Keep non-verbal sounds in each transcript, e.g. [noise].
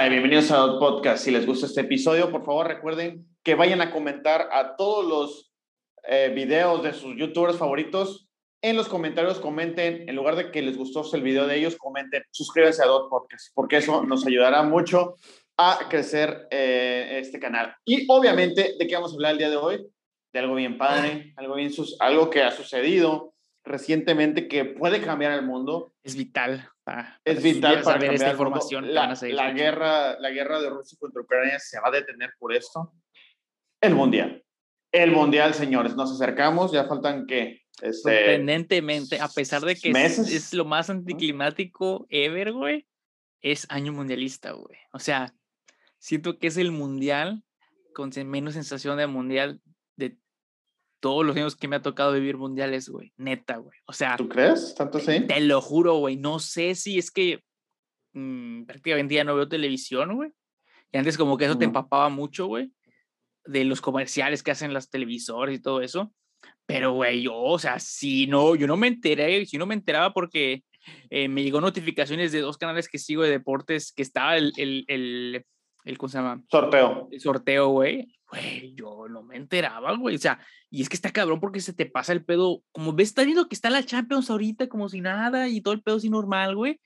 Hola y bienvenidos a Dot Podcast. Si les gusta este episodio, por favor recuerden que vayan a comentar a todos los eh, videos de sus youtubers favoritos. En los comentarios comenten, en lugar de que les gustó el video de ellos, comenten, suscríbanse a Dot Podcast, porque eso nos ayudará mucho a crecer eh, este canal. Y obviamente, ¿de qué vamos a hablar el día de hoy? De algo bien padre, algo, bien algo que ha sucedido recientemente que puede cambiar el mundo. Es vital. Es vital para ver esta información. La, la guerra, la guerra de Rusia contra Ucrania se va a detener por esto. El mundial. El mundial, señores. Nos acercamos. Ya faltan que. Este, Sorprendentemente, a pesar de que es, es, lo más anticlimático ever, güey, es año mundialista, güey. O sea, siento que es el mundial con menos sensación de mundial todos los años que me ha tocado vivir mundiales, güey. Neta, güey. O sea. ¿Tú crees? ¿Tanto sí? Te, lo juro, güey. No sé si es que mm, prácticamente ya no veo televisión, güey. Y antes como que eso te empapaba mucho, güey. De los comerciales que hacen las televisores y todo eso. Pero, güey, yo, o sea, si no, yo no me enteré, si no me enteraba porque eh, me llegó notificaciones de dos canales que sigo de deportes que estaba el, el, el, el ¿cómo se llama? Sorteo. El sorteo, güey güey, yo no me enteraba, güey. O sea, y es que está cabrón porque se te pasa el pedo. Como ves, está viendo que está la Champions ahorita como si nada y todo el pedo así normal, güey.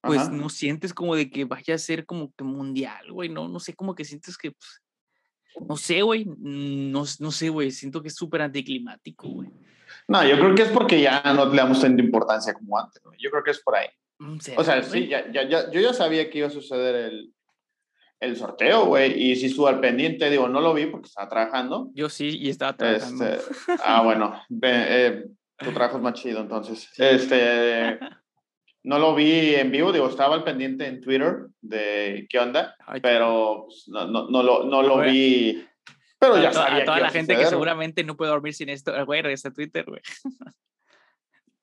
Pues no sientes como de que vaya a ser como que mundial, güey. No, no sé, como que sientes que, pues, no sé, güey. No, no sé, güey. Siento que es súper anticlimático, güey. No, yo creo que es porque ya no le damos tanta importancia como antes, güey. Yo creo que es por ahí. Mm, o sea, sí, ya, ya, ya, yo ya sabía que iba a suceder el, el sorteo, güey, y si estuvo al pendiente, digo, no lo vi porque estaba trabajando. Yo sí, y estaba trabajando. Este, [laughs] ah, bueno, eh, tu trabajo es más chido, entonces. Este, [laughs] no lo vi en vivo, digo, estaba al pendiente en Twitter de qué onda, pero pues, no, no, no, lo, no lo vi. Pero ya sabía. A toda la gente que seguramente no puede dormir sin esto, güey, regresa a Twitter, güey.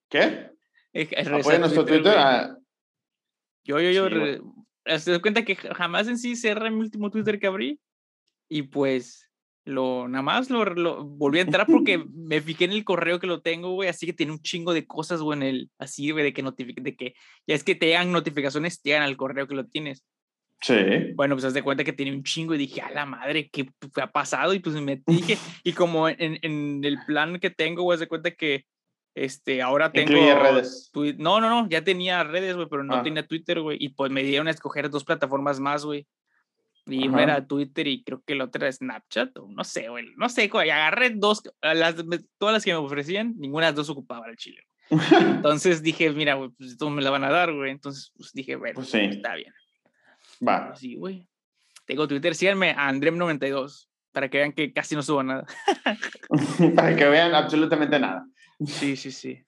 ¿Qué? [laughs] Apoya nuestro Twitter. Ah. Yo, yo, yo, se da cuenta que jamás en sí cerré mi último Twitter que abrí y pues lo nada más lo, volví a entrar porque [laughs] me fijé en el correo que lo tengo, güey, así que tiene un chingo de cosas, güey, en el así, güey, de que notifique, de que ya es que te llegan notificaciones, te llegan al correo que lo tienes. Sí. Bueno, pues haz de cuenta que tiene un chingo y dije, a la madre, ¿qué ha pasado? Y pues me dije, [laughs] y como en, en el plan que tengo, güey, haz de cuenta que este, ahora tengo. redes. No, no, no, ya tenía redes, güey, pero no ah. tenía Twitter, güey. Y pues me dieron a escoger dos plataformas más, güey. Y una era Twitter y creo que la otra era Snapchat, o no sé, güey. No sé, güey. Agarré dos, las, todas las que me ofrecían, ninguna de las dos ocupaba el chile. [laughs] Entonces dije, mira, güey, pues esto me la van a dar, güey. Entonces, pues dije, bueno, pues está bien. Va. Pues, sí, güey. Tengo Twitter, síganme a Andrem92 para que vean que casi no subo nada. [laughs] para que vean absolutamente nada. Sí, sí, sí.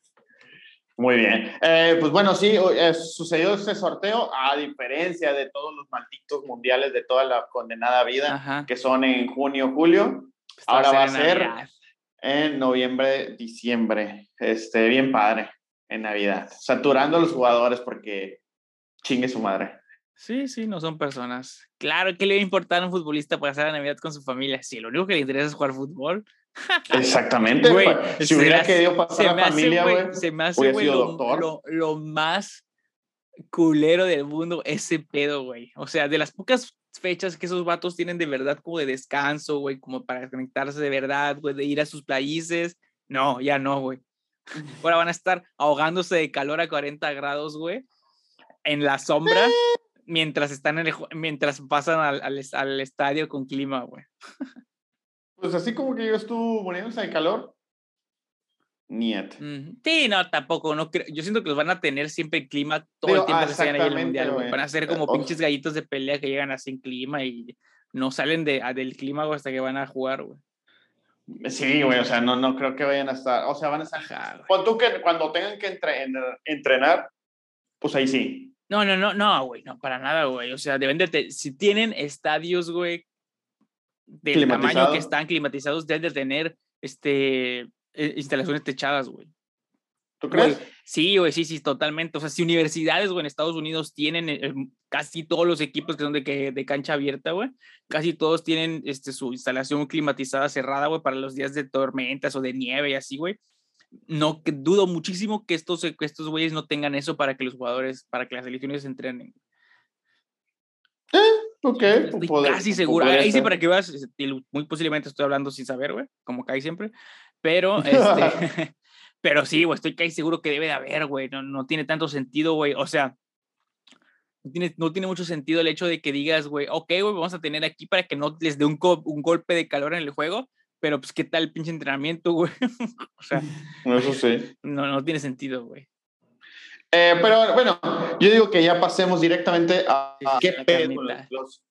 Muy bien. Eh, pues bueno, sí, eh, sucedió este sorteo a diferencia de todos los malditos mundiales de toda la condenada vida, que son en junio, julio. ahora va a ser en noviembre, diciembre. Este, bien padre, en Navidad. Saturando a los jugadores porque chingue su madre. Sí, sí, no son personas. Claro, ¿qué le va a importar a un futbolista pasar la Navidad con su familia? Si lo único que le interesa es jugar fútbol, [laughs] Exactamente. Güey, si hubiera querido pasar la familia, güey, se me hace güey, lo, lo, más culero del mundo ese pedo, güey. O sea, de las pocas fechas que esos vatos tienen de verdad como de descanso, güey, como para conectarse de verdad, güey, de ir a sus países. No, ya no, güey. Ahora van a estar ahogándose de calor a 40 grados, güey, en la sombra, mientras están en mientras pasan al, al, al estadio con clima, güey. [laughs] Pues así como que yo estuve muriéndose de calor. Niet. Sí, no, tampoco. No creo. Yo siento que los van a tener siempre en clima todo el tiempo que se ahí el mundial. Van a ser como pinches gallitos de pelea que llegan así en clima y no salen de, del clima hasta que van a jugar, güey. Sí, güey, o sea, no, no creo que vayan a estar. O sea, van a estar. Cuando, que, cuando tengan que entrenar, pues ahí sí. No, no, no, no, güey, no, para nada, güey. O sea, deben de. Si tienen estadios, güey, del tamaño que están climatizados deben de tener este, eh, instalaciones techadas, güey. ¿Tú crees? sí, güey, sí, sí, totalmente. O sea, si universidades, güey, en Estados Unidos tienen eh, casi todos los equipos que son de, que, de cancha abierta, güey, casi todos tienen este, su instalación climatizada cerrada, güey, para los días de tormentas o de nieve y así, güey. No, que dudo muchísimo que estos, que estos güeyes no tengan eso para que los jugadores, para que las selecciones entrenen. Eh, ok. Estoy casi [laughs] seguro. Ahí sí, para que veas, muy posiblemente estoy hablando sin saber, güey, como cae siempre. Pero, este, [laughs] [laughs] pero sí, güey, estoy casi seguro que debe de haber, güey. No, no tiene tanto sentido, güey. O sea, no tiene, no tiene mucho sentido el hecho de que digas, güey, ok, güey, vamos a tener aquí para que no les dé un, un golpe de calor en el juego, pero pues, ¿qué tal el pinche entrenamiento, güey? o sea, eso sí. No, no tiene sentido, güey. Eh, pero bueno, yo digo que ya pasemos directamente a, qué pedo los,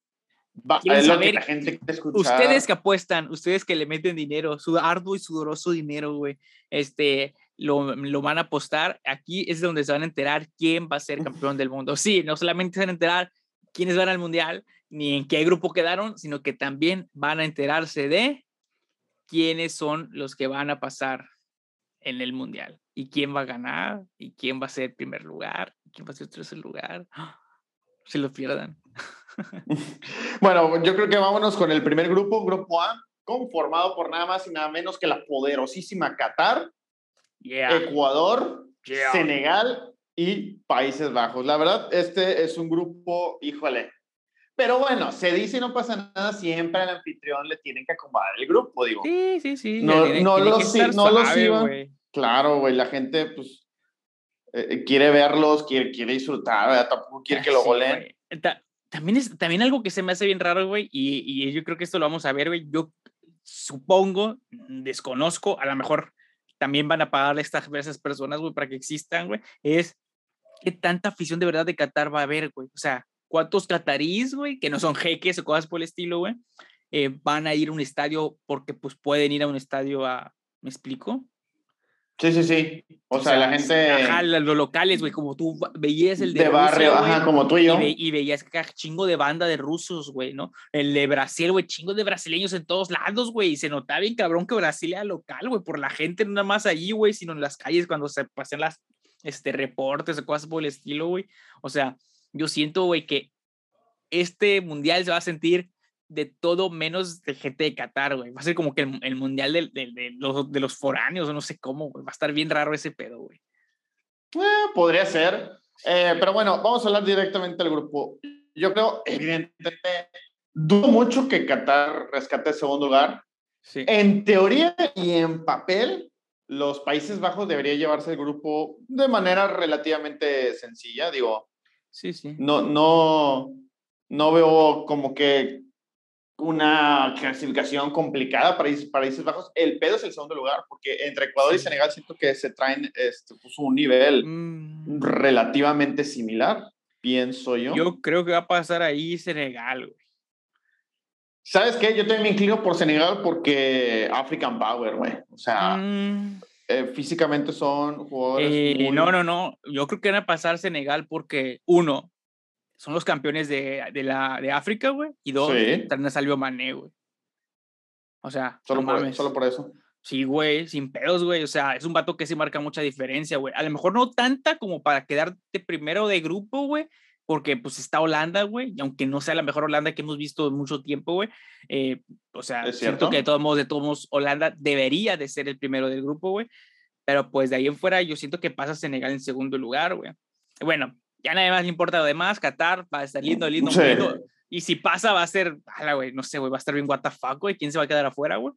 saber, la gente ustedes que apuestan, ustedes que le meten dinero, su arduo y sudoroso dinero, güey, este, lo, lo, van a apostar. Aquí es donde se van a enterar quién va a ser campeón del mundo. Sí, no solamente se van a enterar quiénes van al mundial, ni en qué grupo quedaron, sino que también van a enterarse de quiénes son los que van a pasar en el mundial y quién va a ganar y quién va a ser primer lugar y quién va a ser tercer lugar. Se lo pierdan. [laughs] [laughs] bueno, yo creo que vámonos con el primer grupo, grupo A, conformado por nada más y nada menos que la poderosísima Qatar, Ecuador, Senegal y Países Bajos. La verdad, este es un grupo, híjole, pero bueno, se dice y no pasa nada, siempre al anfitrión le tienen que acomodar el grupo, digo. Sí, sí, sí. No, no los, no los iban. Claro, güey, la gente, pues, eh, eh, quiere verlos, quiere, quiere disfrutar, ¿verdad? Tampoco quiere que lo goleen. También, es, también algo que se me hace bien raro, güey, y, y yo creo que esto lo vamos a ver, güey. Yo supongo, desconozco, a lo mejor también van a pagarle a estas, esas personas, güey, para que existan, güey, es qué tanta afición de verdad de Qatar va a haber, güey. O sea, cuántos catarís, güey, que no son jeques o cosas por el estilo, güey, eh, van a ir a un estadio porque pues pueden ir a un estadio a, ¿me explico? Sí, sí, sí. O, sea, la gente. Ajá, los locales, güey, como tú veías el de. De barrio, ajá, como tú y yo. Y, veías que chingo de banda de rusos, güey, ¿no? El de Brasil, güey, chingo de brasileños en todos lados, güey. Y se notaba bien cabrón que Brasil era local, güey, por la gente, no nada más allí, güey, sino en las calles cuando se pasan las este, reportes o cosas por el estilo, güey. O sea, yo siento, güey, que este mundial se va a sentir de todo menos de gente de Qatar, güey. Va a ser como que el, mundial de, de, los, de los foráneos, o no sé cómo, güey. Va a estar bien raro ese pedo, güey. Eh, podría ser. Eh, pero bueno, vamos a hablar directamente del grupo. Yo creo, evidentemente, dudo mucho que Qatar rescate el segundo lugar. Sí. En teoría y en papel, los Países Bajos deberían llevarse el grupo de manera relativamente sencilla. Digo, Sí, sí. No, no, no veo como que una clasificación complicada para Países Bajos. El pedo es el segundo lugar, porque entre Ecuador y Senegal siento que se traen este, pues, un nivel mm. relativamente similar, pienso yo. Yo creo que va a pasar ahí Senegal, güey. ¿Sabes qué? Yo también me inclino por Senegal porque African Power, güey. O sea, mm. Eh, físicamente son jugadores. Eh, no, no, no. Yo creo que van a pasar Senegal porque, uno, son los campeones de, de la, de África, güey. Y dos, sí. también salió Mané, güey. O sea, solo, por, solo por eso. Sí, güey, sin pedos, güey. O sea, es un vato que se marca mucha diferencia, güey. A lo mejor no tanta como para quedarte primero de grupo, güey, porque pues está Holanda, güey, y aunque no sea la mejor Holanda que hemos visto en mucho tiempo, güey, eh, o sea, siento que de todos modos, de todos modos, Holanda debería de ser el primero del grupo, güey, pero pues de ahí en fuera yo siento que pasa Senegal en segundo lugar, güey. Bueno, ya nada más le importa lo demás, Qatar va a estar lindo, lindo, lindo, y si pasa va a ser, güey, no sé, güey, va a estar bien what the fuck, güey, ¿quién se va a quedar afuera, güey?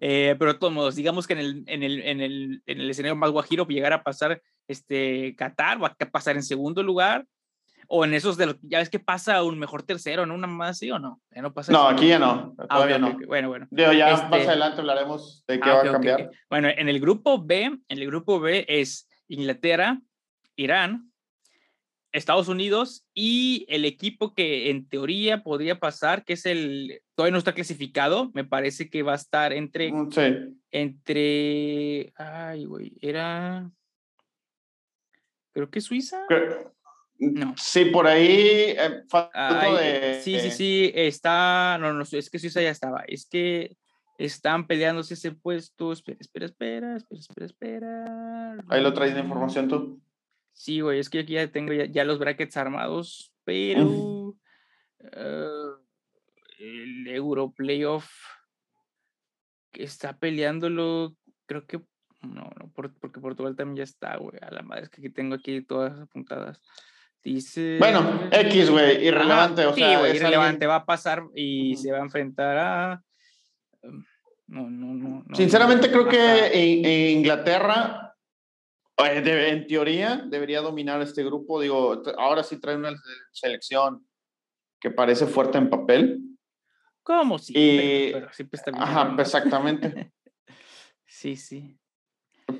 Eh, pero de todos modos, digamos que en el, en el, en el, en el escenario más guajiro, llegar a pasar este, Qatar, va a pasar en segundo lugar, o en esos de los, ya ves que pasa un mejor tercero, ¿no? Una más, ¿sí o no? no, pasa no aquí ya no, ah, todavía no. Bueno, bueno. ya más este adelante hablaremos de qué ah, va a cambiar. Bueno, en el grupo B, en el grupo B es Inglaterra, Irán, Estados Unidos y el equipo que en teoría podría pasar, que es el, todavía no está clasificado, me parece que va a estar entre, mm, sí. entre, ay, güey, era, creo que Suiza. No. Sí, por ahí. Eh, sí, sí, sí, está. No, no, es que Suiza ya estaba. Es que están peleándose ese puesto. Espera, espera, espera, espera, espera, espera. Ahí lo traes de información tú. Sí, güey, es que aquí ya tengo ya, los brackets armados, pero. Ah, el Euro Playoff que está peleándolo, creo que. No, no, porque Portugal también ya está, güey. A la madre es que aquí tengo aquí todas apuntadas. Dice. Bueno, X, güey, irrelevante. o sea, güey, irrelevante. Va a pasar y se va a enfrentar a. No, no, no. Sinceramente, creo que en, Inglaterra, en teoría, debería dominar este grupo. Digo, ahora sí trae una selección que parece fuerte en papel. ¿Cómo? Sí, pero, siempre está bien. Ajá, exactamente. [laughs] sí, sí.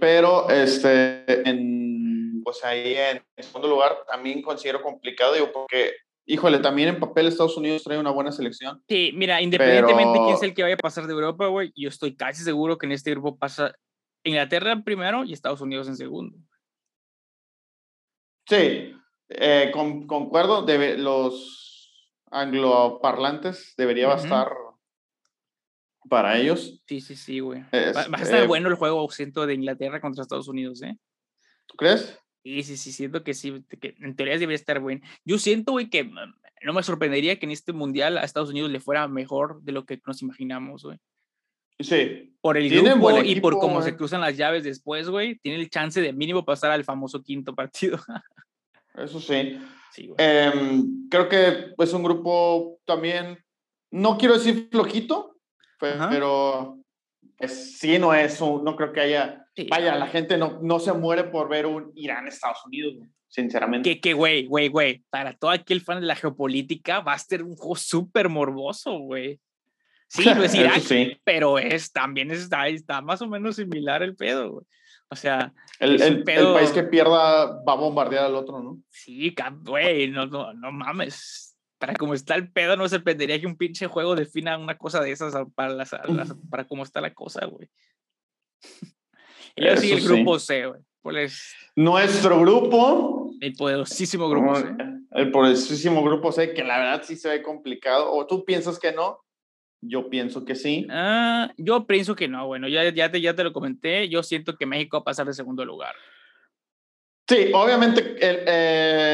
Pero, este, en, pues ahí en segundo lugar, también considero complicado, digo, porque, híjole, también en papel Estados Unidos trae una buena selección. Sí, mira, independientemente de quién es el que vaya a pasar de Europa, güey, yo estoy casi seguro que en este grupo pasa Inglaterra en primero y Estados Unidos en segundo. Sí, eh, con, concuerdo, los angloparlantes debería bastar para ellos. Sí, sí, sí, güey. Va, a estar bueno el juego, siento, de Inglaterra contra Estados Unidos, ¿eh? ¿Tú crees? Sí, sí, sí, siento que sí, que en teoría debería estar bueno. Yo siento, güey, que mm, no me sorprendería que en este mundial a Estados Unidos le fuera mejor de lo que nos imaginamos, güey. Sí. Por el grupo y por cómo se cruzan las llaves después, güey, tiene el chance de mínimo pasar al famoso quinto partido. [laughs] Eso sí. sí em, creo que es un grupo también, no quiero decir flojito, pero sí no es un, no creo que haya, vaya, la gente no, no se muere por ver un Irán-Estados Unidos, sinceramente. Que, que, güey, güey, güey, para todo aquel fan de la geopolítica va a ser un juego súper morboso, güey. Sí, no es [laughs] Irán, pero es, también está, está más o menos similar el pedo, güey. O sea, el, el, el, país que pierda va a bombardear al otro, ¿no? Sí, güey, no, no, no mames para cómo está el pedo, no me sorprendería que un pinche juego defina una cosa de esas para, las, para cómo está la cosa, güey. [laughs] y así el grupo C, güey. Nuestro grupo. El poderosísimo grupo C. El poderosísimo grupo C, que la verdad sí se ve complicado. ¿O tú piensas que no? Yo pienso que sí. Ah, yo pienso que no. Bueno, ya, ya, te, ya te lo comenté. Yo siento que México va a pasar de segundo lugar. Sí, obviamente el,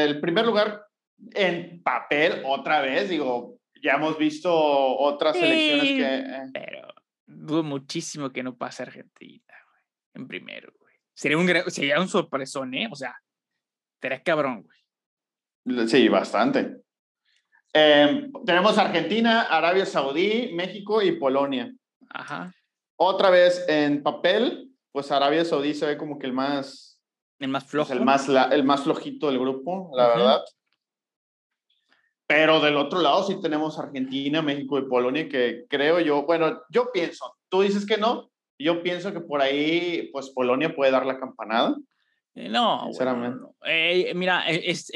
el primer lugar en papel otra vez, digo, ya hemos visto otras selecciones que... Eh. Pero dudo muchísimo que no pase Argentina, güey, en primero, güey. Sería un, sería un sorpresón, ¿eh? O sea, sería cabrón, güey. Sí, bastante. Em, tenemos Argentina, Arabia Saudí, México y Polonia. Ajá. Otra vez en papel, pues Arabia Saudí se ve como que el más... El más flojo. el, más, el más flojito del grupo, la verdad. Pero del otro lado sí tenemos Argentina, México y Polonia, que creo yo, bueno, yo pienso, tú dices que no, yo pienso que por ahí, pues Polonia puede dar la campanada. Eh, no, sinceramente. Eh, mira, eh, es,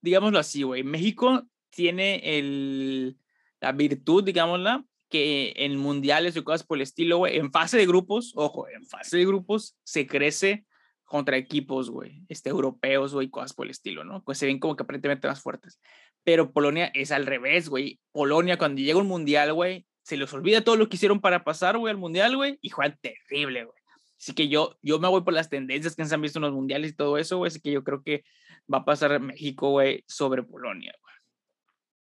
digámoslo así, güey, México tiene el, la virtud, digámosla, que en mundiales y cosas por el estilo, güey, en fase de grupos, ojo, en fase de grupos se crece contra equipos, güey, este, europeos, güey, cosas por el estilo, ¿no? Pues se ven como que aparentemente más fuertes. Pero Polonia es al revés, güey. Polonia, cuando llega un mundial, güey, se les olvida todo lo que hicieron para pasar, güey, al mundial, güey, y juegan terrible, güey. Así que yo, yo me voy por las tendencias que se han visto en los mundiales y todo eso, güey. Así que yo creo que va a pasar México, güey, sobre Polonia, güey.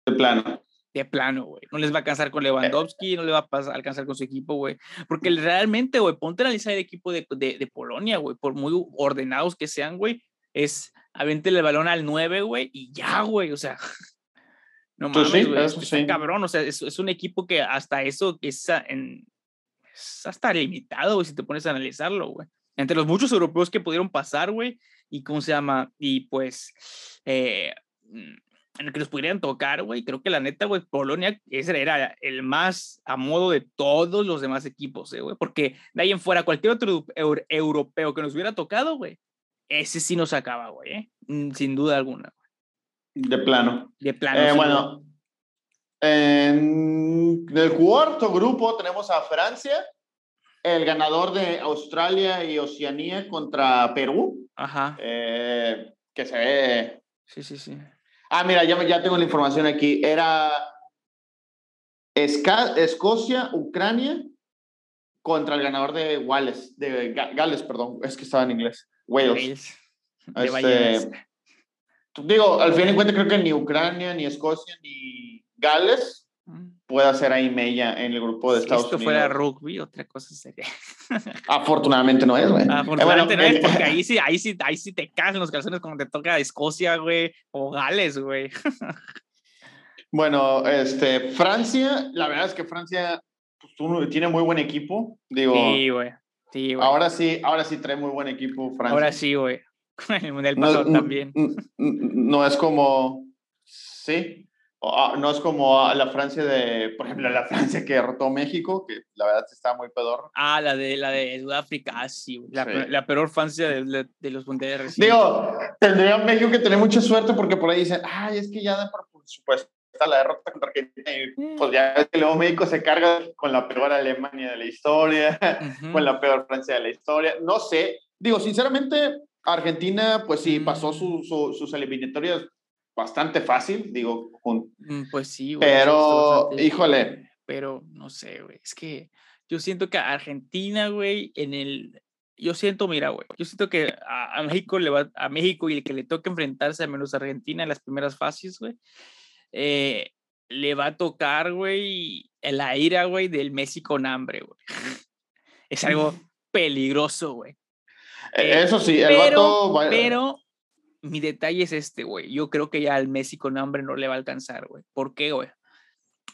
De plano de plano, güey. No les va a alcanzar con Lewandowski, no le va a pasar, alcanzar con su equipo, güey. Porque realmente, güey, ponte a analizar el equipo de, de, de Polonia, güey, por muy ordenados que sean, güey, es avéntele el balón al 9, güey, y ya, güey, o sea. [laughs] No pues mames, güey, sí, cabrón, o sea, es, es, un equipo que hasta eso es, en, es hasta limitado, güey, si te pones a analizarlo, güey. Entre los muchos europeos que pudieron pasar, güey, y cómo se llama, y pues, eh, mm, en el que nos pudieran tocar, güey. Creo que la neta, güey, Polonia ese era el más a modo de todos los demás equipos, eh, güey. Porque de ahí en fuera, cualquier otro europeo que nos hubiera tocado, güey, ese sí nos acaba, güey, ¿eh? Mm, sin duda alguna. De plano. De plano. Eh, bueno, en el cuarto grupo tenemos a Francia, el ganador de Australia y Oceanía contra Perú. Ajá. Eh, que se ve. Sí, sí, sí. Ah, mira, ya, ya tengo la información aquí. Era Escocia, Ucrania contra el ganador de Wales, de Gales, perdón, es que estaba en inglés. Wales. Este, digo, al fin y cuentas creo que ni Ucrania, ni Escocia, ni Gales, pueda hacer ahí mella en el grupo de si Estados esto Unidos. fuera rugby, otra cosa sería. [laughs] Afortunadamente no es, güey. Afortunadamente Eh, no es, bueno, porque eh, [laughs] ahí sí, ahí sí, ahí sí te caen los calzones cuando te toca Escocia, güey, o Gales, güey. [laughs] Bueno, este, Francia, la verdad es que Francia pues, uno- tiene muy buen equipo. Digo, Sí, güey. Sí, güey. ahora sí, ahora sí trae muy buen equipo Francia. Ahora sí, güey. [laughs] Con el Mundial no, pasado no- también. no es como, sí, ah, no es como a la Francia de, por ejemplo, la [laughs] Francia que derrotó México, que la verdad está muy pedorro. Ah, la de, la de Sudáfrica, ah, sí, güey. La, Sí. pe- la peor Francia de, de- de los mundiales recientes. Digo, tendría México que tener mucha suerte porque por ahí dicen, ay, es que ya dan por supuesto la derrota contra Argentina y pues ya ves que luego México se carga con la peor Alemania de la historia, Ujú. con la peor Francia de la historia. No sé, digo, sinceramente, Argentina, pues sí, pasó su- su- sus eliminatorias bastante fácil, digo, con- Mm, Pues sí, güey. está pero, bastante- híjole, Pero no sé, güey. Es que yo siento que Argentina, güey, en el. Yo siento, mira, güey. Yo siento que a, a México le va a México y el que le toque enfrentarse a menos Argentina en las primeras fases, güey. Eh, le va a tocar, güey, la ira, güey, del Messi con hambre, güey. [laughs] Es algo [laughs] peligroso, güey. eh, eso sí, el pero, vato va- pero mi detalle es este, güey. Yo creo que ya al Messi con hambre no le va a alcanzar, güey. ¿Por qué, güey?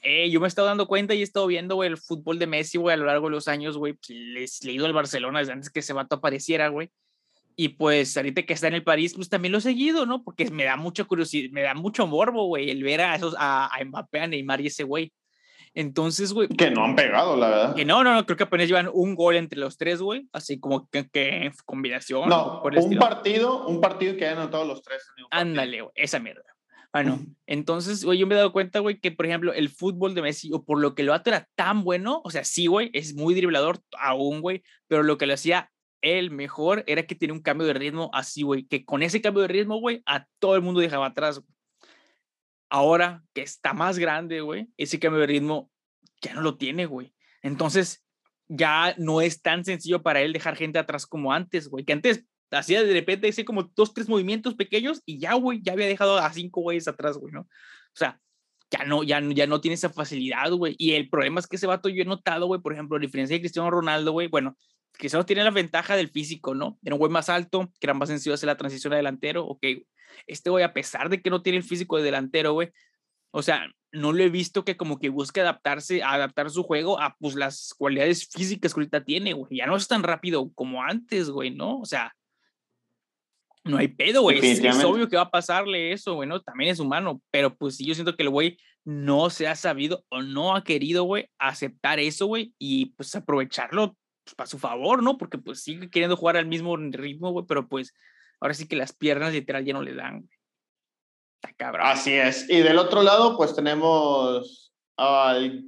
Eh, yo me he estado dando cuenta y he estado viendo, güey, el fútbol de Messi, güey, a lo largo de los años, güey. Pues, les le he ido al Barcelona desde antes que ese vato apareciera, güey. Y pues ahorita que está en el París, pues también lo he seguido, ¿no? Porque me da mucha curiosidad, me da mucho morbo, güey, el ver a esos, a, a Mbappé, a Neymar y ese güey. Entonces, güey, que no han pegado, la verdad. que no, no, no, creo que apenas llevan un gol entre los tres, güey. Así como que, que combinación. No, por el un estilo. partido, un partido que hayan anotado los tres. Ándale, güey, esa mierda. Bueno, [laughs] entonces, güey, yo me he dado cuenta, güey, que por ejemplo, el fútbol de Messi, o por lo que lo vato era tan bueno, o sea, sí, güey, es muy driblador aún, güey, pero lo que lo hacía el mejor era que tenía un cambio de ritmo así, güey, que con ese cambio de ritmo, güey, a todo el mundo dejaba atrás. Ahora que está más grande, güey, ese cambio de ritmo ya no lo tiene, güey. Entonces, ya no es tan sencillo para él dejar gente atrás como antes, güey, que antes hacía de repente ese como dos, tres movimientos pequeños y ya, güey, ya había dejado a cinco güeyes atrás, güey, ¿no? O sea, ya no, ya, ya no tiene esa facilidad, güey. Y el problema es que ese vato yo he notado, güey, por ejemplo, a diferencia de Cristiano Ronaldo, güey, bueno, Cristiano tiene la ventaja del físico, ¿no? Era un güey más alto, que era más sencillo hacer la transición a delantero, ok. Este güey, a pesar de que no tiene el físico de delantero, güey, o sea, no lo he visto que como que busque adaptarse, adaptar su juego a pues las cualidades físicas que ahorita tiene, güey. Ya no es tan rápido como antes, güey, ¿no? O sea, no hay pedo, güey. Es, es obvio que va a pasarle eso, güey, ¿no? También es humano, pero pues sí, yo siento que el güey no se ha sabido o no ha querido, güey, aceptar eso, güey, y pues aprovecharlo pues, para su favor, ¿no? Porque pues sigue queriendo jugar al mismo ritmo, güey, pero pues ahora sí que las piernas literal ya no le dan, güey. Está cabrón. Así es. Y del otro lado, pues tenemos al,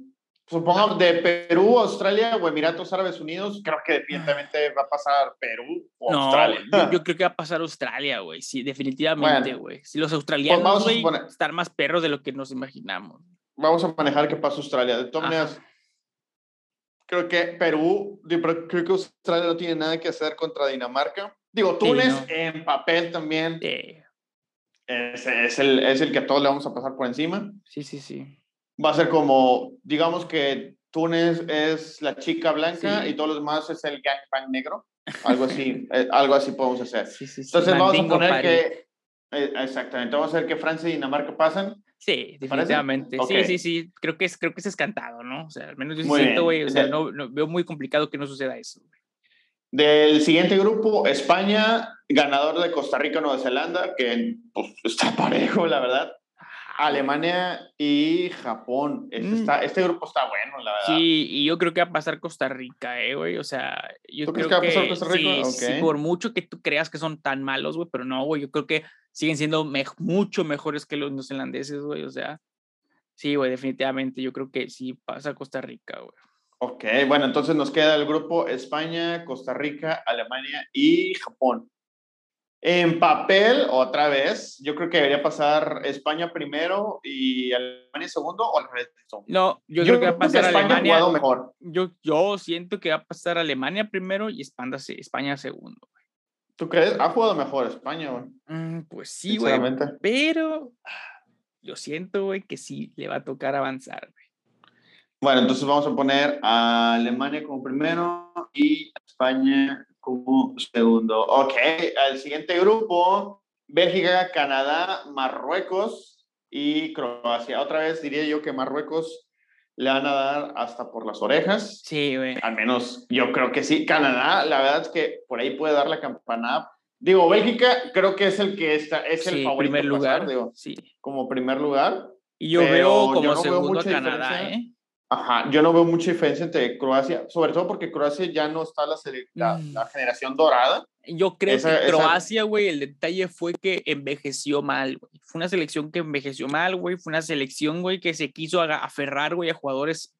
supongo, de Perú, Australia o Emiratos Árabes Unidos. Creo que definitivamente va a pasar Perú o No, Australia. yo, yo [laughs] creo que va a pasar Australia, güey. Sí, definitivamente, Bueno, güey. Si los australianos, vamos a güey, suponer- están más perros de lo que nos imaginamos. Vamos a manejar que pasa Australia. De todas maneras, creo que Perú, creo que Australia no tiene nada que hacer contra Dinamarca. Digo, Sí, Túnez no. en papel también Eh, es, es el, es el que a todos le vamos a pasar por encima. sí, sí, sí. Va a ser como, digamos que Túnez es la chica blanca Sí. y todos los demás es el gangbang negro. Algo así, [laughs] eh, algo así podemos hacer. Sí, sí, sí. Entonces vamos a poner que, eh, exactamente, vamos a ver que Francia y Dinamarca pasan. Sí, definitivamente. Ok. Sí, sí, sí. Creo que es, creo que es escantado, ¿no? O sea, al menos yo sí siento, güey. O sea, no, no- veo muy complicado que no suceda eso. Del siguiente grupo, España, ganador de Costa Rica, Nueva Zelanda, que pues, está [laughs] parejo, la verdad. Alemania y Japón. Este, Mm. está- este grupo está bueno, la verdad. Sí, y yo creo que va a pasar Costa Rica, eh, güey. O sea, yo ¿Tú creo crees que va a pasar que Costa Rica? sí, sí, Ok. por mucho que tú creas que son tan malos, güey, pero no, güey. Yo creo que siguen siendo mucho mejores que los neozelandeses, güey. O sea, sí, güey, definitivamente. Yo creo que sí pasa Costa Rica, güey. Ok, bueno, entonces nos queda el grupo España, Costa Rica, Alemania y Japón. En papel, otra vez, yo creo que debería pasar España primero y Alemania segundo o al revés. No, yo, creo que va a pasar Alemania. mejor. Yo, yo siento que va a pasar Alemania primero y España, España segundo. ¿Tú crees? Ha jugado mejor España, güey. Mm, pues sí, güey. Pero ah, yo siento, güey, que sí le va a tocar avanzar, güey. Bueno, entonces vamos a poner a Alemania como primero y España como segundo. Ok, al siguiente grupo, Bélgica, Canadá, Marruecos y Croacia. Otra vez diría yo que Marruecos le van a dar hasta por las orejas. Sí, güey. Al menos yo creo que sí. Canadá, la verdad es que por ahí puede dar la campanada. Digo, Bélgica creo que es el que está, es el favorito. primer lugar. digo, sí. Como primer lugar. Y yo veo como segundo a Canadá, ¿eh? Ajá, yo no veo mucha diferencia entre Croacia, sobre todo porque Croacia ya no está la, la, mm. la generación dorada. Yo creo que Croacia, güey, el detalle fue que envejeció mal, güey. Fue una selección que envejeció mal, güey. Fue una selección, güey, que se quiso aferrar, güey, a jugadores,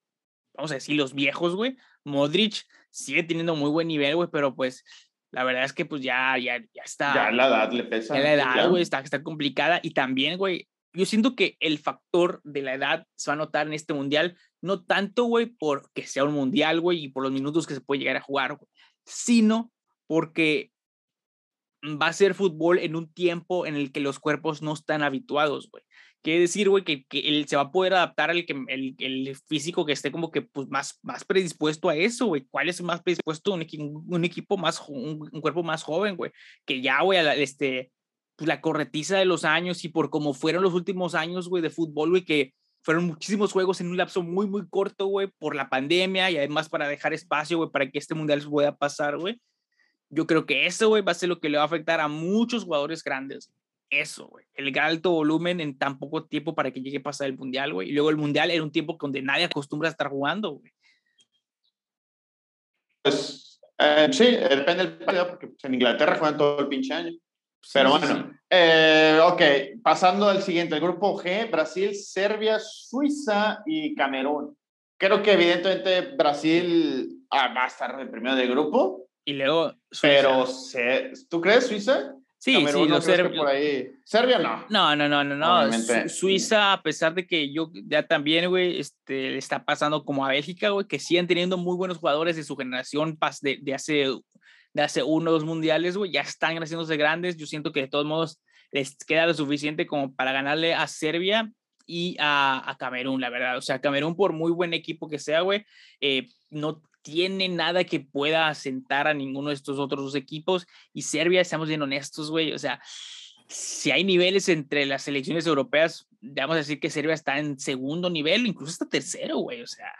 vamos a decir, los viejos, güey. Modric sigue teniendo muy buen nivel, güey, pero pues la verdad es que pues ya, ya, ya está. Ya la edad le pesa. Ya la edad, güey, está, está complicada. Y también, güey, yo siento que el factor de la edad se va a notar en este mundial, no tanto, güey, porque sea un mundial, güey, y por los minutos que se puede llegar a jugar, güey, sino porque va a ser fútbol en un tiempo en el que los cuerpos no están habituados, güey. Quiere decir, güey, que, que él se va a poder adaptar al que, el, el, físico que esté como que pues, más, más predispuesto a eso, güey. ¿Cuál es más predispuesto? Un, un equipo más, un, un, cuerpo más joven, güey. Que ya, güey, este, pues, la corretiza de los años y por cómo fueron los últimos años, güey, de fútbol, güey, que fueron muchísimos juegos en un lapso muy, muy corto, güey, por la pandemia y además para dejar espacio, güey, para que este mundial pueda pasar, güey. Yo creo que eso, güey, va a ser lo que le va a afectar a muchos jugadores grandes. Eso, güey. El alto volumen en tan poco tiempo para que llegue a pasar el mundial, güey. Y luego el mundial era un tiempo donde nadie acostumbra a estar jugando, güey. Pues eh, sí, depende del partido, porque pues, en Inglaterra juegan todo el pinche año. Pero bueno, eh, ok, pasando al siguiente, el grupo G, Brasil, Serbia, Suiza y Camerún. Creo que evidentemente Brasil ah, va a estar el primero del grupo. Y luego Pero, ¿tú crees Suiza? Sí, sí, no Serbia. Por ahí. Serbia no. No, no, no, no, no. Suiza, a pesar de que yo ya también, güey, este, está pasando como a Bélgica, güey, que siguen teniendo muy buenos jugadores de su generación de, de hace de hace uno dos mundiales, güey, ya están haciéndose grandes. Yo siento que de todos modos les queda lo suficiente como para ganarle a Serbia y a, a Camerún, la verdad. O sea, Camerún, por muy buen equipo que sea, güey, eh, no tiene nada que pueda asentar a ninguno de estos otros dos equipos. Y Serbia, estamos bien honestos, güey, o sea, si hay niveles entre las selecciones europeas, vamos a decir que Serbia está en segundo nivel, incluso hasta tercero, güey, o sea,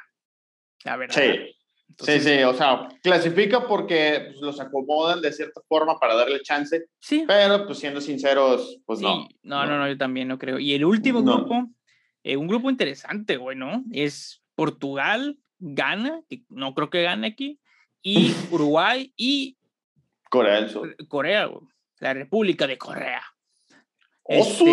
la verdad. Sí sí, sí, o sea, clasifica porque pues, los acomodan de cierta forma para darle chance. Sí. Pero, pues siendo sinceros, pues no, no. No, no, yo también no creo. Y el último grupo, eh, un grupo interesante, güey, ¿no? Es Portugal, gana, que no creo que gane aquí, y [laughs] Uruguay y Corea del Sur. Corea, güey. La República de Corea. Este,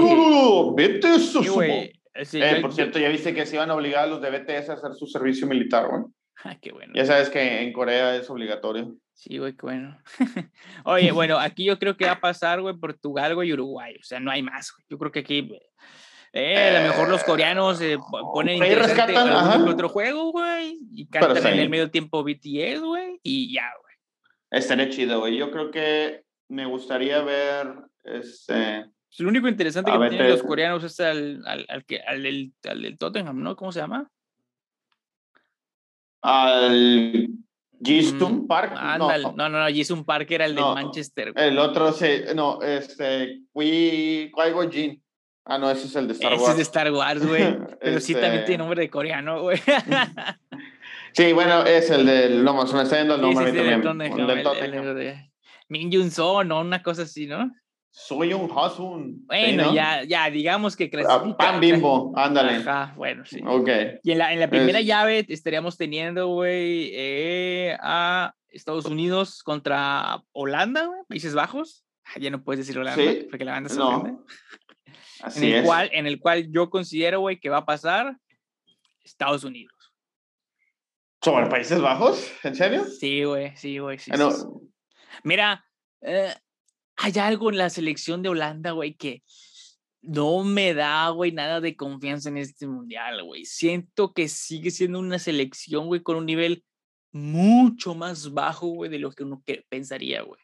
vete eso, güey. Eh, por cierto, ya viste que se iban a obligar a los de BTS a hacer su servicio militar, güey. Ah, qué bueno. Ya sabes que en Corea es obligatorio. Sí, güey, qué bueno. [laughs] Oye, bueno, aquí yo creo que va a pasar, güey, Portugal, güey, y Uruguay. O sea, no hay más, güey. Yo creo que aquí, eh, a lo mejor los coreanos eh, ponen rescatan, otro juego, güey, y cantan en el medio tiempo BTS, güey, y ya, güey. Estaría chido, güey. Yo creo que me gustaría ver, este... Pues, lo único interesante que tienen los coreanos es al, al, al, al, al del Tottenham, ¿no? ¿Cómo se llama? al Jisung mm, Park. no, no, no, Jisung Park era el de Manchester. El otro, sí, no, este, Qui Jin. Ah, no, ese es el de Star Wars. Ese es de Star Wars, güey. [laughs] Pero sí también tiene este nombre de coreano, güey. [laughs] sí, bueno, es el del Lomo, se me está yendo el nombre sí, sí, también. Min Jun So, ¿no? Una cosa así, ¿no? Soy un Hasun. Bueno, ya, ya, digamos que clasifica. Pan [laughs] bimbo, ándale. Ajá, bueno, sí. Ok. Y en la, en la primera llave estaríamos teniendo, güey, eh, a Estados Unidos contra Holanda, güey, Países Bajos. Ah, ya no puedes decir Holanda, porque la banda se no. Así en el es. Cual, en el cual yo considero, güey, que va a pasar Estados Unidos. ¿Sobre Países Bajos? ¿En serio? Sí, güey, sí, güey. Sí, ah, Mira, eh, hay algo en la selección de Holanda, güey, que no me da, güey, nada de confianza en este mundial, güey. Siento que sigue siendo una selección, güey, con un nivel mucho más bajo, güey, de lo que uno pensaría, güey.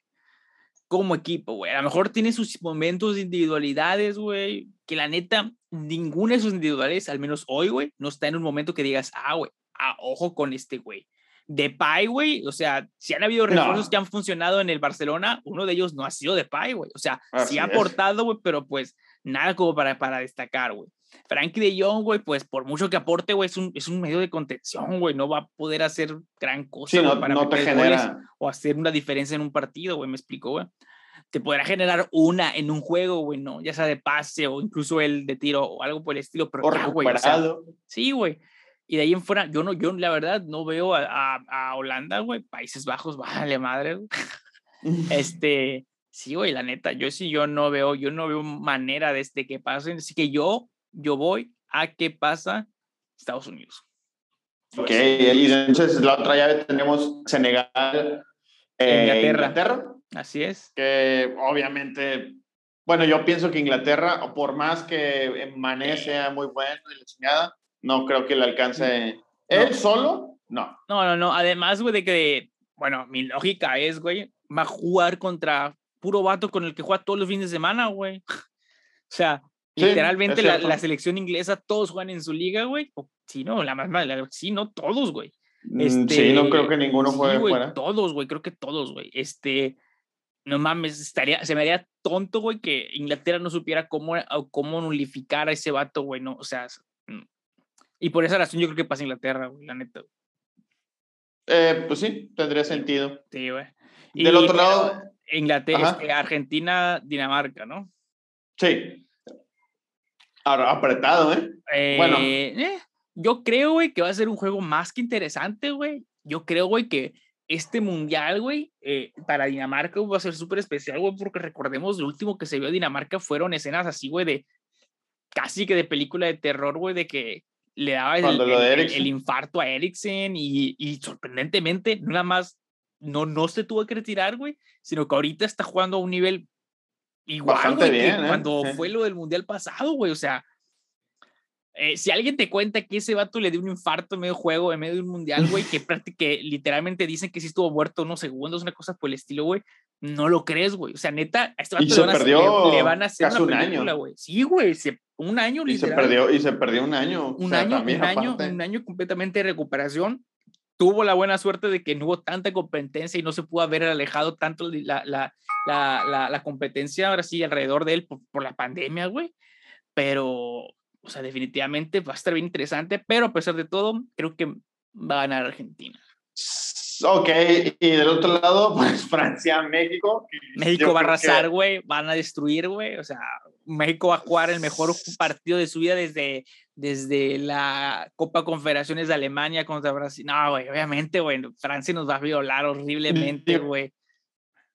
Como equipo, güey. A lo mejor tiene sus momentos de individualidades, güey, que la neta, ninguna de sus individualidades, al menos hoy, güey, no está en un momento que digas, ah, güey, a ojo con este güey. De Depay, güey, o sea, si han habido refuerzos que han funcionado en el Barcelona, uno de ellos no ha sido de Depay, güey. O sea, sí ha aportado, güey, pero pues nada como para, para destacar, güey. Frankie de Jong, güey, pues por mucho que aporte, güey, es un, es un medio de contención, güey, no va a poder hacer gran cosa no, para no te genera... o hacer una diferencia en un partido, güey, me explico, güey. Te podrá generar una en un juego, güey, ¿no? Ya sea de pase o incluso el de tiro o algo por el estilo, pero o güey. sí, güey. Y de ahí en fuera, yo no, yo la verdad no veo a, a, Holanda, güey, Países Bajos, [laughs] vale madre, este, sí, güey, la neta, yo sí, yo no veo, yo no veo manera de, este que pasen, así que yo, yo voy a qué pasa Estados Unidos. Ok, y entonces la otra llave tenemos Senegal, eh, Inglaterra. Inglaterra. Así es. Que obviamente, bueno, yo pienso que Inglaterra, por más que Mané sea muy bueno y la chingada, no creo que le alcance. ¿Él solo? No. No, no, no. Además, güey, de que, bueno, mi lógica es, güey, va a jugar contra puro vato con el que juega todos los fines de semana, güey. [laughs] o sea, literalmente la, selección inglesa, todos juegan en su liga, güey. Sí, no, la más mala, sí, no, todos, güey. Este, sí, no creo que ninguno juegue fuera. Todos, güey, creo que todos, güey. Este, no mames, estaría, se me haría tonto, güey, que Inglaterra no supiera cómo, cómo nulificar a ese vato, güey, no, o sea, y por esa razón yo creo que pasa Inglaterra, güey, la neta. Eh, pues sí, tendría sentido. Sí, güey. Del otro lado. Inglaterra, este, Argentina, Dinamarca, ¿no? Sí. Ahora, apretado, ¿eh? bueno. Eh, yo creo, güey, que va a ser un juego más que interesante, güey. Yo creo, güey, que este mundial, güey, eh, para Dinamarca va a ser súper especial, güey, porque recordemos, lo último que se vio de Dinamarca fueron escenas así, güey, de casi que de película de terror, güey, de que le daba el, infarto a Eriksen y, y, sorprendentemente nada más no, no se tuvo que retirar, güey, sino que ahorita está jugando a un nivel igual, güey, bien, ¿eh? cuando fue lo del mundial pasado, güey, o sea, eh, si alguien te cuenta que ese vato le dio un infarto en medio juego, en medio de un mundial, güey, que, que literalmente dicen que sí estuvo muerto unos segundos, una cosa por el estilo, güey, no lo crees, güey. O sea, neta, a este vato le, van a hacer una película, güey. Sí, güey, un año y se perdió Y se perdió un año. Un año, un año, un año completamente de recuperación. Tuvo la buena suerte de que no hubo tanta competencia y no se pudo haber alejado tanto la, la, la, la competencia ahora sí alrededor de él por, por la pandemia, güey. Pero, o sea, definitivamente va a estar bien interesante, pero a pesar de todo, creo que va a ganar Argentina. Ok, y del otro lado, [laughs] pues Francia, México. México va a arrasar, güey, van a destruir, güey. O sea, México va a jugar el mejor partido de su vida desde, desde la Copa Confederaciones de Alemania contra Brasil. No, güey, obviamente, güey, Francia nos va a violar horriblemente, güey.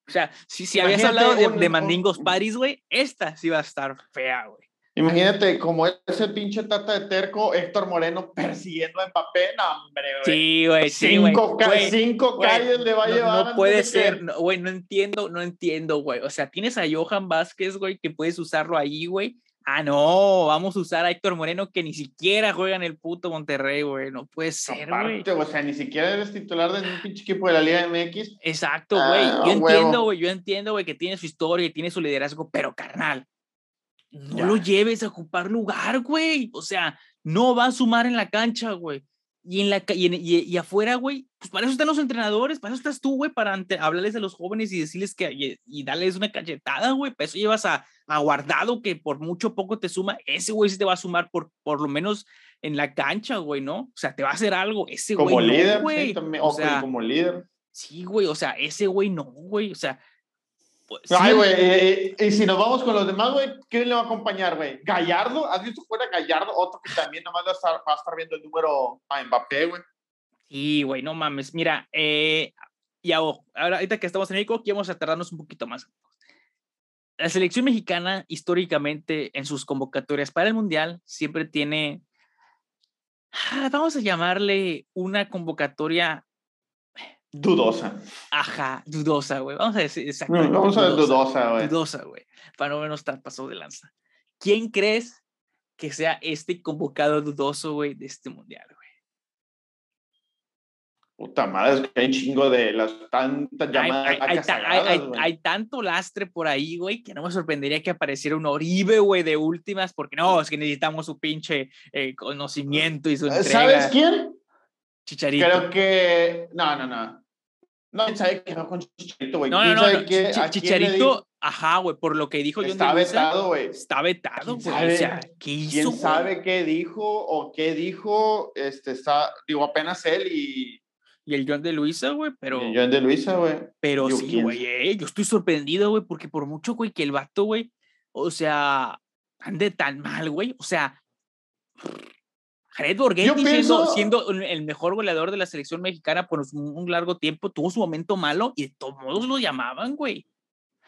O sea, si, si habías hablado de, de Mandingos Paris, güey, esta sí va a estar fea, güey. Imagínate como ese pinche tata de terco, Héctor Moreno persiguiendo a Mbappé, no, hombre, güey. Sí, güey, sí, Cinco, cinco calles le va a llevar. No puede ser, güey, no, entiendo, no entiendo, güey. O sea, tienes a Johan Vázquez, güey, que puedes usarlo ahí, güey. Ah, no, vamos a usar a Héctor Moreno que ni siquiera juega en el puto Monterrey, güey. No puede ser, güey. O sea, ni siquiera eres titular de un pinche equipo de la Liga MX. Exacto, güey. Ah, yo entiendo, güey. Yo entiendo, güey, que tiene su historia y tiene su liderazgo, pero carnal, no lo lleves a ocupar lugar, güey. O sea, no va a sumar en la cancha, güey. Y, en la, y, y, afuera, güey, pues para eso están los entrenadores, para eso estás tú, güey, para hablarles a los jóvenes y decirles que, y, darles una cachetada, güey. Para eso llevas a, a, Guardado, que por mucho poco te suma. Ese güey sí te va a sumar por, por lo menos en la cancha, güey, ¿no? O sea, te va a hacer algo. Ese güey. Como líder, güey. o sea, como líder. Sí, güey, o sea, ese güey no, güey. O sea, pues, Ay, güey, eh, eh, y si nos vamos con los demás, güey, ¿quién le va a acompañar, güey? ¿Gallardo? ¿Has visto fuera Gallardo? Otro que también nomás va a estar, va a estar viendo el número a Mbappé, güey. Sí, güey, no mames. Mira, eh, y ahora, ahorita que estamos en México, aquí vamos a tardarnos un poquito más. La selección mexicana, históricamente, en sus convocatorias para el Mundial, siempre tiene, ah, vamos a llamarle una convocatoria Dudosa. Ajá, dudosa, güey. Vamos a decir exactamente. Vamos a ver dudosa, güey. Dudosa, güey. Para no menos estar pasado de lanza. ¿Quién crees que sea este convocado dudoso, güey, de este mundial, güey? Puta madre, es que hay un chingo de las tantas llamadas. Hay, hay, hay, tanto lastre por ahí, güey, que no me sorprendería que apareciera un Oribe, güey, de últimas, porque no, es que necesitamos su pinche eh, conocimiento y su entrega. ¿Sabes quién? Chicharito. Creo que. No, no, no. No, ¿quién sabe qué con Chicharito, güey? No, ¿Quién no, no. no. qué- Chicharito, ajá, güey, por lo que dijo John Está vetado, güey. Está vetado, ¿Quién güey. O sea, sabe? ¿qué hizo? ¿Quién sabe qué dijo o qué dijo? Este está, digo, apenas él y, Y el John de Luisa, güey, pero. y John de Luisa, güey. Pero sí, ¿quién güey, eh, yo estoy sorprendido, güey, porque por mucho, güey, que el vato, güey, o sea, ande tan mal, güey, o sea, Jared Borghetti siendo, pienso- siendo un- el mejor goleador de la selección mexicana por un, largo tiempo, tuvo su momento malo y de todos modos lo llamaban, güey.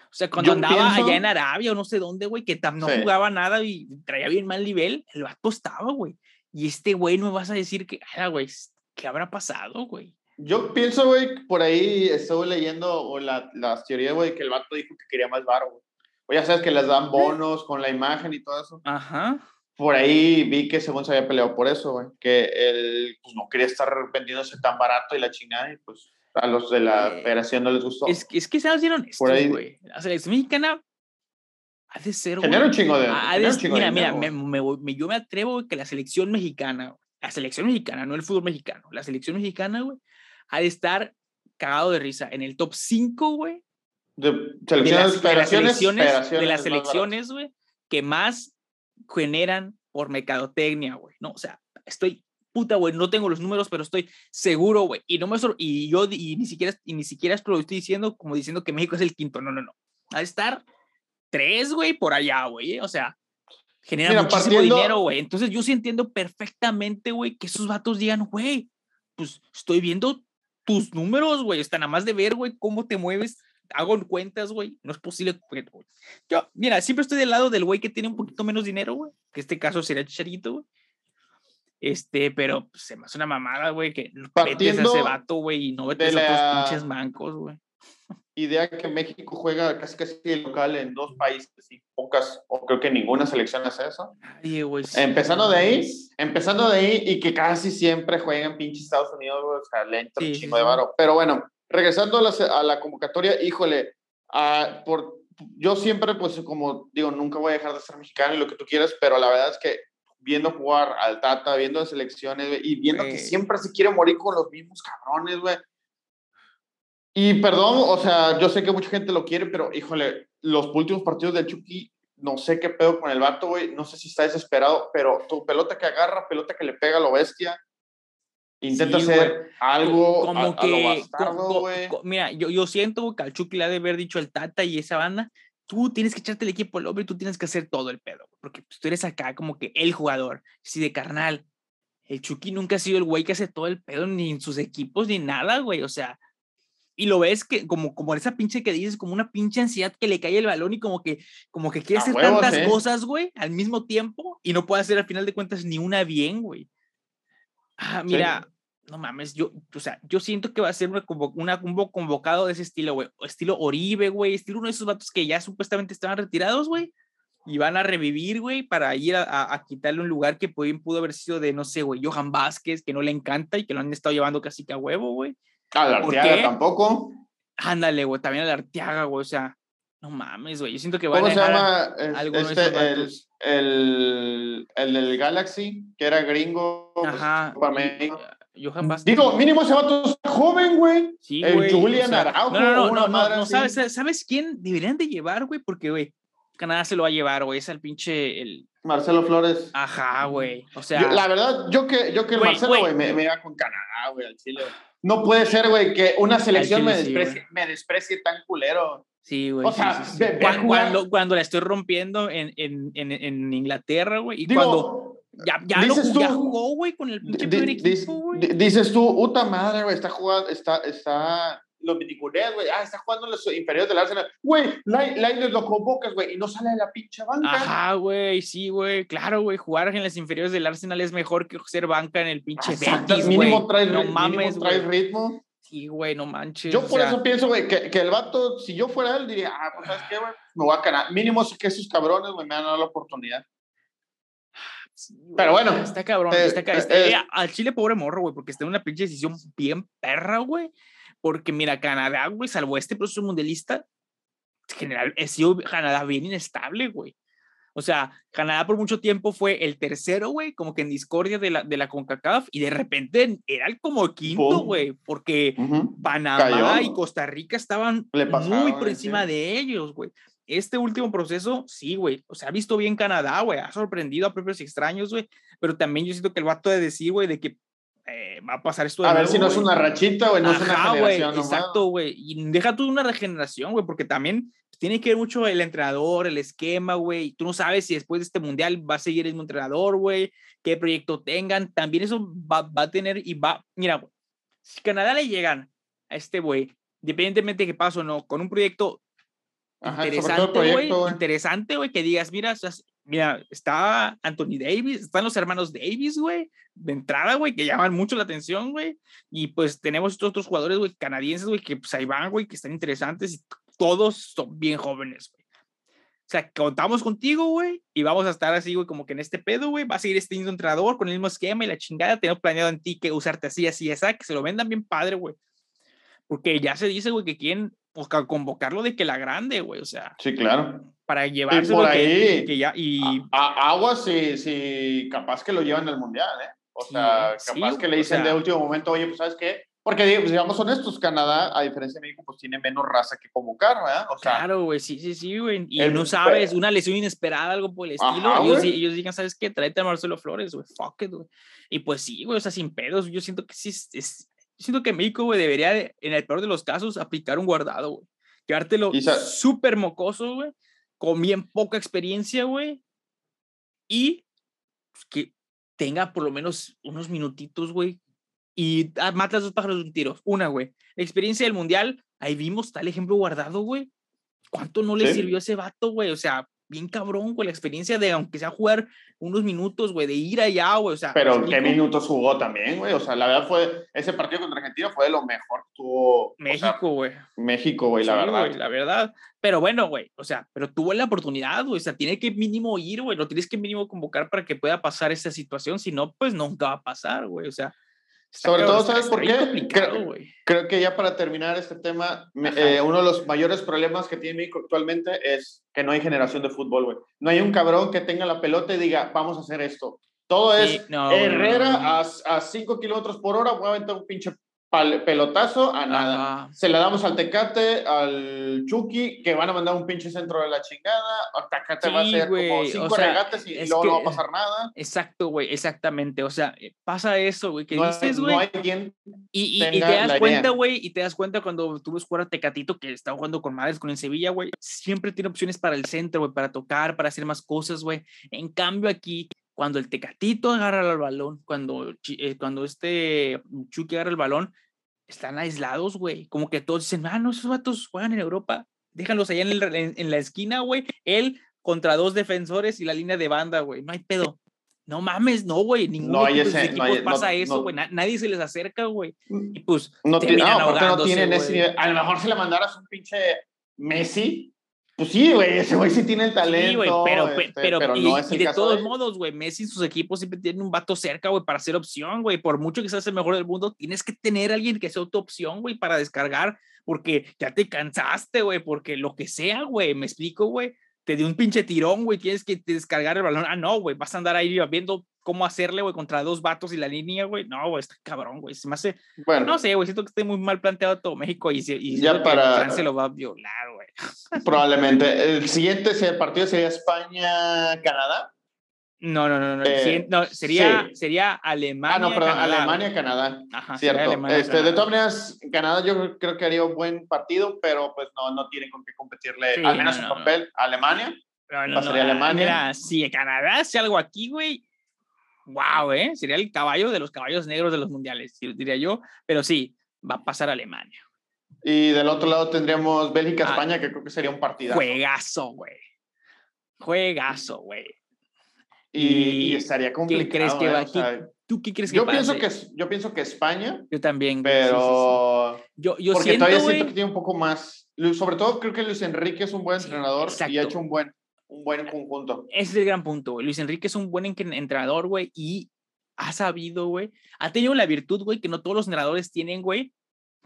O sea, cuando Yo andaba pienso- allá en Arabia o no sé dónde, güey, que no Sí. jugaba nada y traía bien mal nivel, el vato estaba, güey. Y este güey no me vas a decir que, ah, güey, ¿qué habrá pasado, güey? Yo pienso, güey, por ahí estuve leyendo o la, las teorías, güey, que el vato dijo que quería más varo, güey. O ya sabes que les dan bonos con la imagen y todo eso. Ajá. Por ahí vi que según se había peleado por eso, güey. Que él pues, no quería estar vendiéndose tan barato y la chingada y pues a los de la Eh, federación no les gustó. Es, que- es que seamos bien honestos, Por ahí- güey. La selección mexicana ha de ser, güey. Genera un chingo de. ha- de- chingo de mira, mira, dinero, me, me me- yo me atrevo güey, que la selección mexicana, la selección mexicana, no el fútbol mexicano, la selección mexicana, güey, ha de estar cagado de risa en el top 5, güey, De de las, de las federaciones, de selecciones, güey, que más generan por mercadotecnia, güey. No, o sea, estoy puta, güey, no tengo los números, pero estoy seguro, güey. Y no me y yo y ni siquiera y ni siquiera es lo estoy diciendo como diciendo que México es el quinto. No, no, no. De estar tres, güey, por allá, güey. ¿eh? O sea, genera Mira, muchísimo partiendo- dinero, güey. Entonces yo sí entiendo perfectamente, güey, que esos vatos digan, güey, pues estoy viendo tus números, güey. Está nada más de ver, güey, cómo te mueves. Hago cuentas, güey. No es posible. Yo, mira, siempre estoy del lado del güey que tiene un poquito menos dinero, güey. Que este caso sería Chicharito, güey. Este, pero pues, se me hace una mamada, güey, que metes a Partiendo ese vato, güey, y no metes de a otros la- pinches mancos, güey. idea que México juega casi casi el local en dos países y pocas, o creo que ninguna selección hace eso. Nadie, güey. sí, Empezando de ahí, empezando de ahí y que casi siempre juegan pinche Estados Unidos, güey, o sea, le entra un Sí, sí, chingo de sí. varo. Pero bueno, regresando a la, a la convocatoria, híjole, ah, por, yo siempre, pues como digo, nunca voy a dejar de ser mexicano y lo que tú quieras, pero la verdad es que viendo jugar al Tata, viendo las selecciones y viendo que siempre se quiere morir con los mismos cabrones, güey. Y perdón, o sea, yo sé que mucha gente lo quiere, pero híjole, los últimos partidos del Chucky, no sé qué pedo con el vato, güey. No sé si está desesperado, pero tu pelota que agarra, pelota que le pega a lo bestia. Intenta Sí, hacer algo como a, a lo que, co- bastardo, co- güey. co- mira, yo, yo siento que al Chucky le ha de haber dicho el Tata y esa banda, tú tienes que echarte el equipo al hombre tú tienes que hacer todo el pedo, porque pues, tú eres acá como que el jugador, sí, de carnal. El Chucky nunca ha sido el güey que hace todo el pedo, ni en sus equipos, ni nada, güey, o sea, y lo ves que como, como esa pinche que dices, como una pinche ansiedad que le cae el balón y como que, como que quiere A hacer tantas sí. cosas, güey, al mismo tiempo y no puede hacer al final de cuentas ni una bien, güey. Ah, Sí. mira, no mames, yo, o sea, yo siento que va a ser una, una, un convocado de ese estilo, güey. Estilo Oribe, güey. Estilo uno de esos vatos que ya supuestamente estaban retirados, güey. Y van a revivir, güey, para ir a, a- a quitarle un lugar que pudo, pudo haber sido de, no sé, güey, Johan Vázquez, que no le encanta y que lo han estado llevando casi que a huevo, güey. A la ¿Por Arteaga tampoco. Ándale, güey, también a la Arteaga, güey. O sea, no mames, güey. Yo siento que ¿Cómo a se dejar a- llama? Es- Este, el, el, el del Galaxy, que era gringo. pues, Ajá. México. Johan Vázquez. Digo, mínimo ese vato está joven, güey. Sí, el güey. o Julian sea, Araujo, No, no, no, una no, no, madre no, así. ¿sabes, sabes- ¿sabes quién deberían de llevar, güey? Porque, güey, Canadá se lo va a llevar, güey. Es el pinche, el... Marcelo Flores. Ajá, güey. O sea, Yo- la verdad, yo que, yo que Güey, Marcelo, güey. güey, me, me iba con Canadá, güey, al Chile. No puede ser, güey, que una selección Chile me, sí, desprecie, me desprecie tan culero. Sí, güey. o sí, sea, sí, sí. Cuando, cuando la estoy rompiendo en, en, en, en Inglaterra, güey. Y Digo, cuando ya, ya, lo, dices ya tú- jugó, güey, con el pinche primer equipo, güey. di- dices tú, puta madre, güey, está jugando, está, está, los miniculés, güey, ah, está jugando en los inferiores del Arsenal. Güey, Lai- Lainez lo convocas, güey, y no sale de la pinche banca. Ajá, güey, sí, güey. Claro, güey. Jugar en las inferiores del Arsenal es mejor que ser banca en el pinche Betis, mínimo güey. trae, No mames, mínimo trae güey. ritmo. Sí, güey, no manches. Yo por sea, eso pienso, güey, que, que el vato, si yo fuera él, diría, ah, pues, ¿sabes qué, güey? Me voy a ganar. Mínimo que esos cabrones, güey, me van a dar la oportunidad. sí, güey, Pero bueno, Está cabrón. eh, está ca- eh, eh. eh, al Chile, pobre morro, güey, porque está en una pinche decisión bien perra, güey. Porque mira, Canadá, güey, salvo este proceso mundialista, general, ha sido Canadá bien inestable, güey. O sea, Canadá por mucho tiempo fue el tercero, güey, como que en discordia de la, de la CONCACAF, y de repente era el como quinto, güey, porque Panamá y Costa Rica estaban muy por encima de ellos, güey. Este último proceso, sí, güey, o sea, ha visto bien Canadá, güey, ha sorprendido a propios extraños, güey, pero también yo siento que el vato de decir, güey, de que eh, va a pasar esto. a ver si no es una rachita, güey, no es una generación. exacto, güey. Y deja tú una regeneración, güey, porque también tiene que ver mucho el entrenador, el esquema, güey. Tú no sabes si después de este mundial va a seguir el mismo entrenador, güey, qué proyecto tengan. También eso va, va a tener y va. Mira, si Canadá le llegan a este güey, independientemente de qué pase o no, con un proyecto interesante, güey, interesante, güey, que digas, mira, mira, está Anthony Davis, están los hermanos Davis, güey, de entrada, güey, que llaman mucho la atención, güey, y pues tenemos estos otros jugadores, güey, canadienses, güey, que pues ahí van, güey, que están interesantes y todos son bien jóvenes, güey. O sea, contamos contigo, güey, y vamos a estar así, güey, como que en este pedo, güey, va a seguir este mismo entrenador con el mismo esquema y la chingada, tenemos planeado en ti que usarte así, así, esa, que se lo vendan bien padre, güey. Porque ya se dice, güey, que quieren pues, convocarlo de que la grande, güey, o sea. Sí, claro. Para llevarse por ahí, que, ya. Y... agua, si, si capaz que lo llevan al mundial, ¿eh? O sea, capaz que le dicen de último momento, oye, pues, ¿sabes qué? Porque, pues, digamos honestos, Canadá, a diferencia de México, pues tiene menos raza que convocar, ¿verdad? O sea, claro, güey, sí, sí, sí, güey. Y no sabes, una lesión inesperada, algo por el estilo. ellos, ellos, digan, ¿sabes qué? Tráete a Marcelo Flores, güey, fuck it, güey. Y pues sí, güey, o sea, sin pedos, yo siento que sí, es, siento que México, güey, debería, en el peor de los casos, aplicar un guardado, güey. Quedártelo súper mocoso, güey, con bien poca experiencia, güey. Y pues, que tenga por lo menos unos minutitos, güey. Y ah, mata a dos pájaros de un tiro. Una, güey. La experiencia del mundial, ahí vimos tal ejemplo guardado, güey. ¿Cuánto no le sirvió a ese vato, güey? O sea, bien cabrón, güey, la experiencia de, aunque sea jugar unos minutos, güey, de ir allá, güey, o sea. Pero qué minutos jugó también, güey, o sea, la verdad fue, ese partido contra Argentina fue de lo mejor que tuvo. México, güey. México, güey, la verdad. la verdad. Pero bueno, güey, o sea, pero tuvo la oportunidad, güey, o sea, tiene que mínimo ir, güey, lo tienes que mínimo convocar para que pueda pasar esa situación, si no, pues nunca va a pasar, güey, o sea. Sobre todo, ¿sabes por qué? Creo, creo, que ya para terminar este tema, eh, uno de los mayores problemas que tiene México actualmente es que no hay generación de fútbol, güey. No hay un cabrón que tenga la pelota y diga, vamos a hacer esto. Todo es Herrera a 5 kilómetros por hora, voy a aventar un pinche pelotazo a nada. Se la damos al Tecate, al Chucky, que van a mandar un pinche centro de la chingada. Tecate va a ser como cinco regates y, luego no va a pasar nada. Exacto, güey, exactamente. O sea, eh, pasa eso, güey, que no, dices, güey. No hay quien y, y, te das cuenta, güey, y te das cuenta cuando tú ves jugar a Tecatito que está jugando con madres con el Sevilla, güey, siempre tiene opciones para el centro, güey, para tocar, para hacer más cosas, güey. En cambio, aquí cuando el Tecatito agarra el balón, cuando, eh, cuando este Chucky agarra el balón, están aislados, güey. Como que todos dicen, ah, no, esos vatos juegan en Europa, déjalos allá en, en, la esquina, güey. Él contra dos defensores y la línea de banda, güey. No hay pedo. No mames, no, güey. Ninguno de los equipos pasa eso, güey. nadie se les acerca, güey. Mm, y pues no, terminan no, no tienen ese A lo mejor si le mandaras un pinche Messi, pues sí, güey, ese güey sí tiene el talento. Sí, pero, este, pero, y, no es el de todos modos, güey, Messi y sus equipos siempre tienen un vato cerca, güey, para ser opción, güey. Por mucho que seas el mejor del mundo, tienes que tener a alguien que sea tu opción, güey, para descargar, porque ya te cansaste, güey, porque lo que sea, güey, me explico, güey te dio un pinche tirón, güey, tienes que descargar el balón. Ah, no, güey, vas a andar ahí viendo cómo hacerle, güey, contra dos vatos y la línea, güey. No, güey, está cabrón, güey. Se me hace. Bueno, no sé, güey, siento que esté muy mal planteado todo México y, y ya para. Francia lo va a violar, güey. Probablemente. El siguiente partido sería España-Canadá. No, no, no, no. Eh, no sería, sería Alemania. Ah, no, perdón, Alemania, Canadá. Ajá, Cierto. Alemania, este, De todas maneras, Canadá yo creo que haría un buen partido, pero pues no, no tienen con qué competirle, al menos en papel, a Alemania. pasaría Alemania. Mira, si Canadá hace algo aquí, güey, wow, ¿eh? Sería el caballo de los caballos negros de los mundiales, diría yo. Pero sí, va a pasar Alemania. Y del otro lado tendríamos Bélgica-España, ah, que creo que sería un partido. Juegazo, güey. Juegazo, güey. Y, estaría complicado. ¿Qué crees que va aquí? ¿Tú qué crees que yo Pienso que, yo pienso que España. Yo también. Pero. Yo, yo porque todavía siento que tiene un poco más. Sobre todo creo que Luis Enrique es un buen entrenador y ha hecho un buen, un buen conjunto. Ese es el gran punto. Luis Enrique es un buen entrenador, güey, y ha sabido, güey. Ha tenido la virtud, güey, que no todos los entrenadores tienen, güey,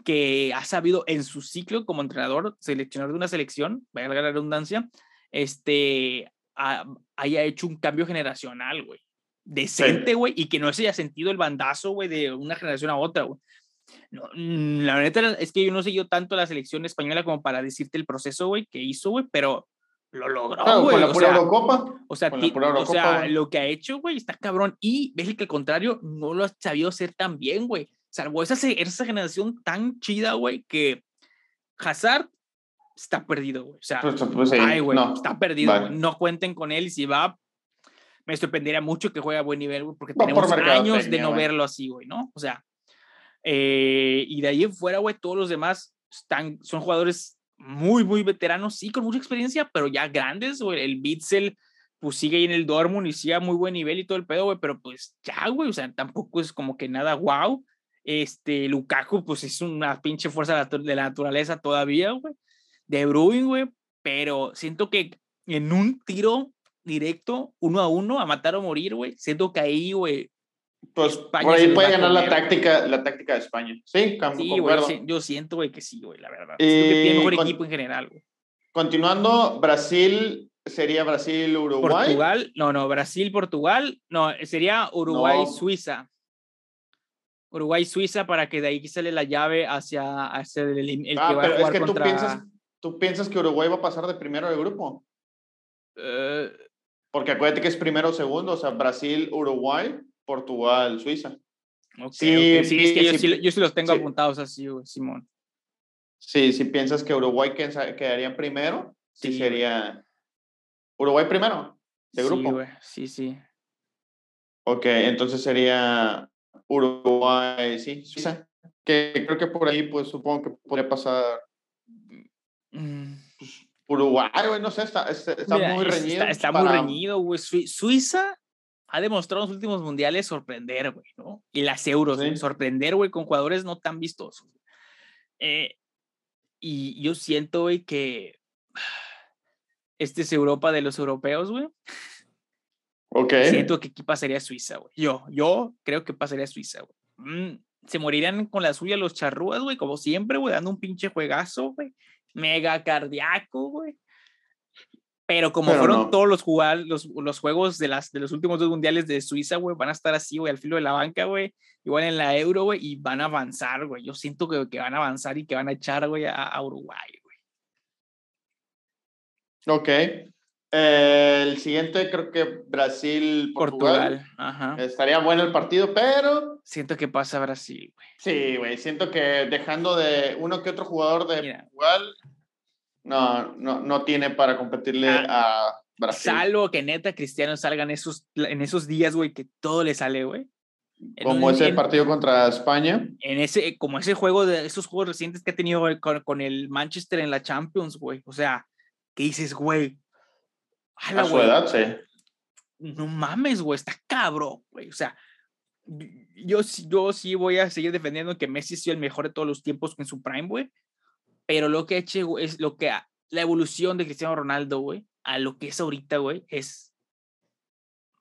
que ha sabido en su ciclo como entrenador, seleccionar de una selección, vaya la redundancia, este, haya hecho un cambio generacional, güey. Decente, güey, y que no se haya sentido el bandazo, güey, de una generación a otra, güey. No, mm, la verdad es que yo no sé yo tanto la selección española como para decirte el proceso, güey, que hizo, güey, pero lo logró, güey. Con la pura Eurocopa. O sea, o sea lo que ha hecho, güey, está cabrón. Y ves que al contrario, no lo ha sabido hacer tan bien, güey. Salvo esa, esa generación tan chida, güey, que Hazard está perdido, güey. O sea, pues, pues, ay, güey, está perdido, No cuenten con él y si va, me sorprendería mucho que juegue a buen nivel, güey, porque tenemos años de no verlo así, güey, ¿no? O sea, eh, y de ahí en fuera, güey, todos los demás están, son jugadores muy, muy veteranos, sí, con mucha experiencia, pero ya grandes, güey. El Bitzel, pues sigue ahí en el Dortmund y sigue a muy buen nivel y todo el pedo, güey, pero pues ya, güey, o sea, tampoco es como que nada wow. Este, Lukaku, pues es una pinche fuerza de la naturaleza todavía, güey de Bruin, güey, pero siento que en un tiro directo, uno a uno, a matar o morir, güey, siento que ahí, güey. Pues por ahí puede ganar la táctica, la táctica de España. Sí, sí güey, yo siento, güey, que sí, güey, la verdad. siento que tiene mejor equipo en general, güey. Continuando, Brasil sería Brasil, Uruguay. Portugal, no, no, Brasil, Portugal, no, sería Uruguay, Suiza. Uruguay, Suiza, para que de ahí sale la llave hacia, hacia el, el ah, que va pero a jugar es que tú piensas, ¿Tú piensas que Uruguay va a pasar de primero de grupo? Eh, Porque acuérdate que es primero o segundo, o sea, Brasil, Uruguay, Portugal, Suiza. sí, sí, es que yo, sí, yo, sí, los tengo apuntados así, Simón. Sí, si piensas que Uruguay quedaría primero, sí, sería Uruguay primero de grupo. Sí, sí, sí. Ok, entonces sería Uruguay, sí, Suiza. Que creo que por ahí, pues supongo que podría pasar. Pues, Uruguay, güey, no sé, está, muy reñido. Está, muy reñido, güey. Suiza ha demostrado en los últimos mundiales sorprender, güey, ¿no? Y las euros, sorprender, güey, con jugadores no tan vistosos. Eh, y yo siento, güey, que este es Europa de los europeos, güey. Ok. Siento que aquí pasaría Suiza, güey. Yo, yo creo que pasaría Suiza, güey. Mm, se morirían con la suya los charrúas, güey, como siempre, güey, dando un pinche juegazo, güey mega cardíaco, güey. Pero como fueron todos los, los, los, juegos de, las, de los últimos dos mundiales de Suiza, güey, van a estar así, güey, al filo de la banca, güey. Igual en la Euro, güey, y van a avanzar, güey. Yo siento que, que, van a avanzar y que van a echar, güey, a, Uruguay, güey. Ok. El siguiente creo que Brasil, Portugal. Portugal. Ajá. Estaría bueno el partido, pero... Siento que pasa Brasil, güey. Sí, güey. Siento que dejando de uno que otro jugador de Portugal no, no, no tiene para competirle ah, a Brasil. Salvo que neta Cristiano salga en esos, en esos días, güey, que todo le sale, güey. Como ese partido contra España. En ese, como ese juego de esos juegos recientes que ha tenido con, con el Manchester en la Champions, güey. O sea, ¿qué dices, güey? A, a su edad, sí. No mames, güey, está cabrón, güey. O sea, yo, yo sí voy a seguir defendiendo que Messi sea el mejor de todos los tiempos en su prime, güey pero lo que ha hecho es lo que la evolución de Cristiano Ronaldo, güey, a lo que es ahorita, güey, es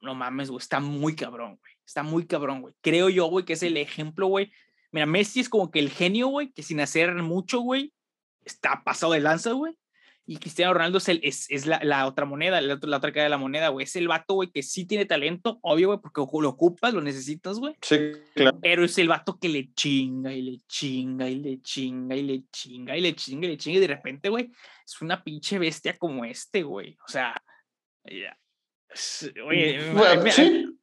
no mames, güey, está muy cabrón, güey. Está muy cabrón, güey. Creo yo, güey, que es el ejemplo, güey. Mira, Messi es como que el genio, güey, que sin hacer mucho, güey, está pasado de lanza, güey. Y Cristiano Ronaldo es, el, es, es la, la, otra moneda, la, la, otra cara de la moneda, güey. Es el vato, güey, que sí tiene talento, obvio, güey, porque lo ocupas, lo necesitas, güey. Sí, claro. Pero es el vato que le chinga y le chinga y le chinga y le chinga y le chinga y le chinga. Y de repente, güey, es una pinche bestia como este, güey. O sea. Oye,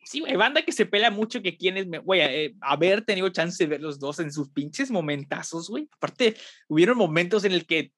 sí, güey, banda que se pela mucho que quienes, güey, eh, haber tenido chance de ver los dos en sus pinches momentazos, güey. Aparte, hubieron momentos en el que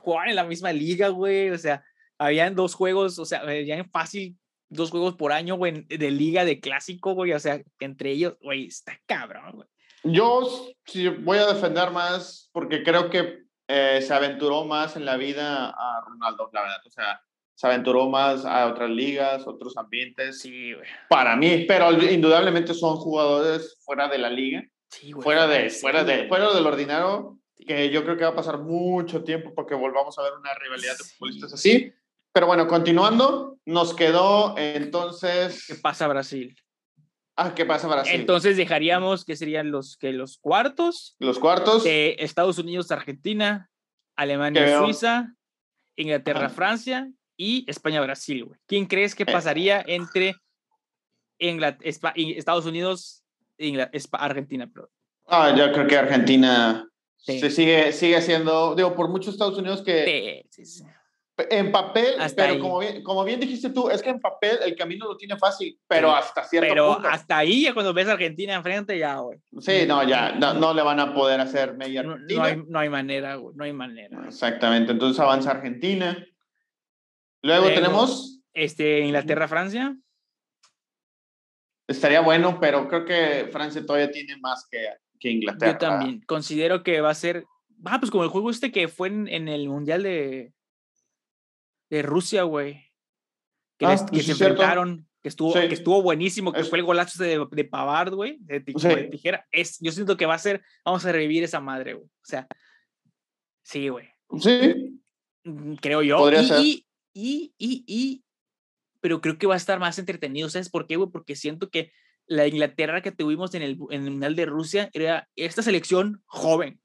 jugaban en la misma liga, güey, o sea, habían dos juegos, o sea, ya en fácil dos juegos por año, güey, de liga, de clásico, güey, o sea, entre ellos, güey, está cabrón, güey. Yo sí voy a defender más porque creo que eh, se aventuró más en la vida a Ronaldo, la verdad, o sea, se aventuró más a otras ligas, otros ambientes. Sí, güey. Para mí, pero indudablemente son jugadores fuera de la liga. Sí, güey. Fuera de, fuera de, fuera del ordinario que yo creo que va a pasar mucho tiempo porque volvamos a ver una rivalidad de futbolistas así. Pero bueno, continuando, nos quedó entonces... ¿Qué pasa Brasil? Ah, ¿qué pasa Brasil? Entonces dejaríamos que serían los, que los cuartos. Los cuartos. De Estados Unidos, Argentina, Alemania, Suiza, Inglaterra, Francia y España-Brasil, güey. ¿Quién crees que eh. pasaría entre Estados Unidos e Argentina? Ah, yo creo que Argentina se sigue, sigue siendo, digo, por muchos Estados Unidos que... Sí, sí, En papel, pero como bien, como bien dijiste tú, es que en papel el camino lo tiene fácil, pero hasta cierto pero hasta ahí, ya cuando ves a Argentina enfrente, ya, güey. Sí, no, ya, no, le van a poder hacer media no, no, hay, no hay manera, güey, no hay manera. Exactamente, entonces avanza Argentina. Luego, tenemos... Este, Inglaterra-Francia. Estaría bueno, pero creo que Francia todavía tiene más que, que Inglaterra. Yo también considero que va a ser... Ah, pues como el juego este que fue en, el Mundial de, de Rusia, güey. Que, ah, que se enfrentaron, que estuvo, que estuvo buenísimo, que fue el golazo de, de Pavard, güey, de, tijera. Es, yo siento que va a ser, vamos a revivir esa madre, güey. O sea, sí, güey. Sí. Mm, creo yo. Podría ser. Y, y, y, pero creo que va a estar más entretenido. ¿Sabes por qué, güey? Porque siento que la Inglaterra que tuvimos en el, en el Mundial de Rusia era esta selección joven.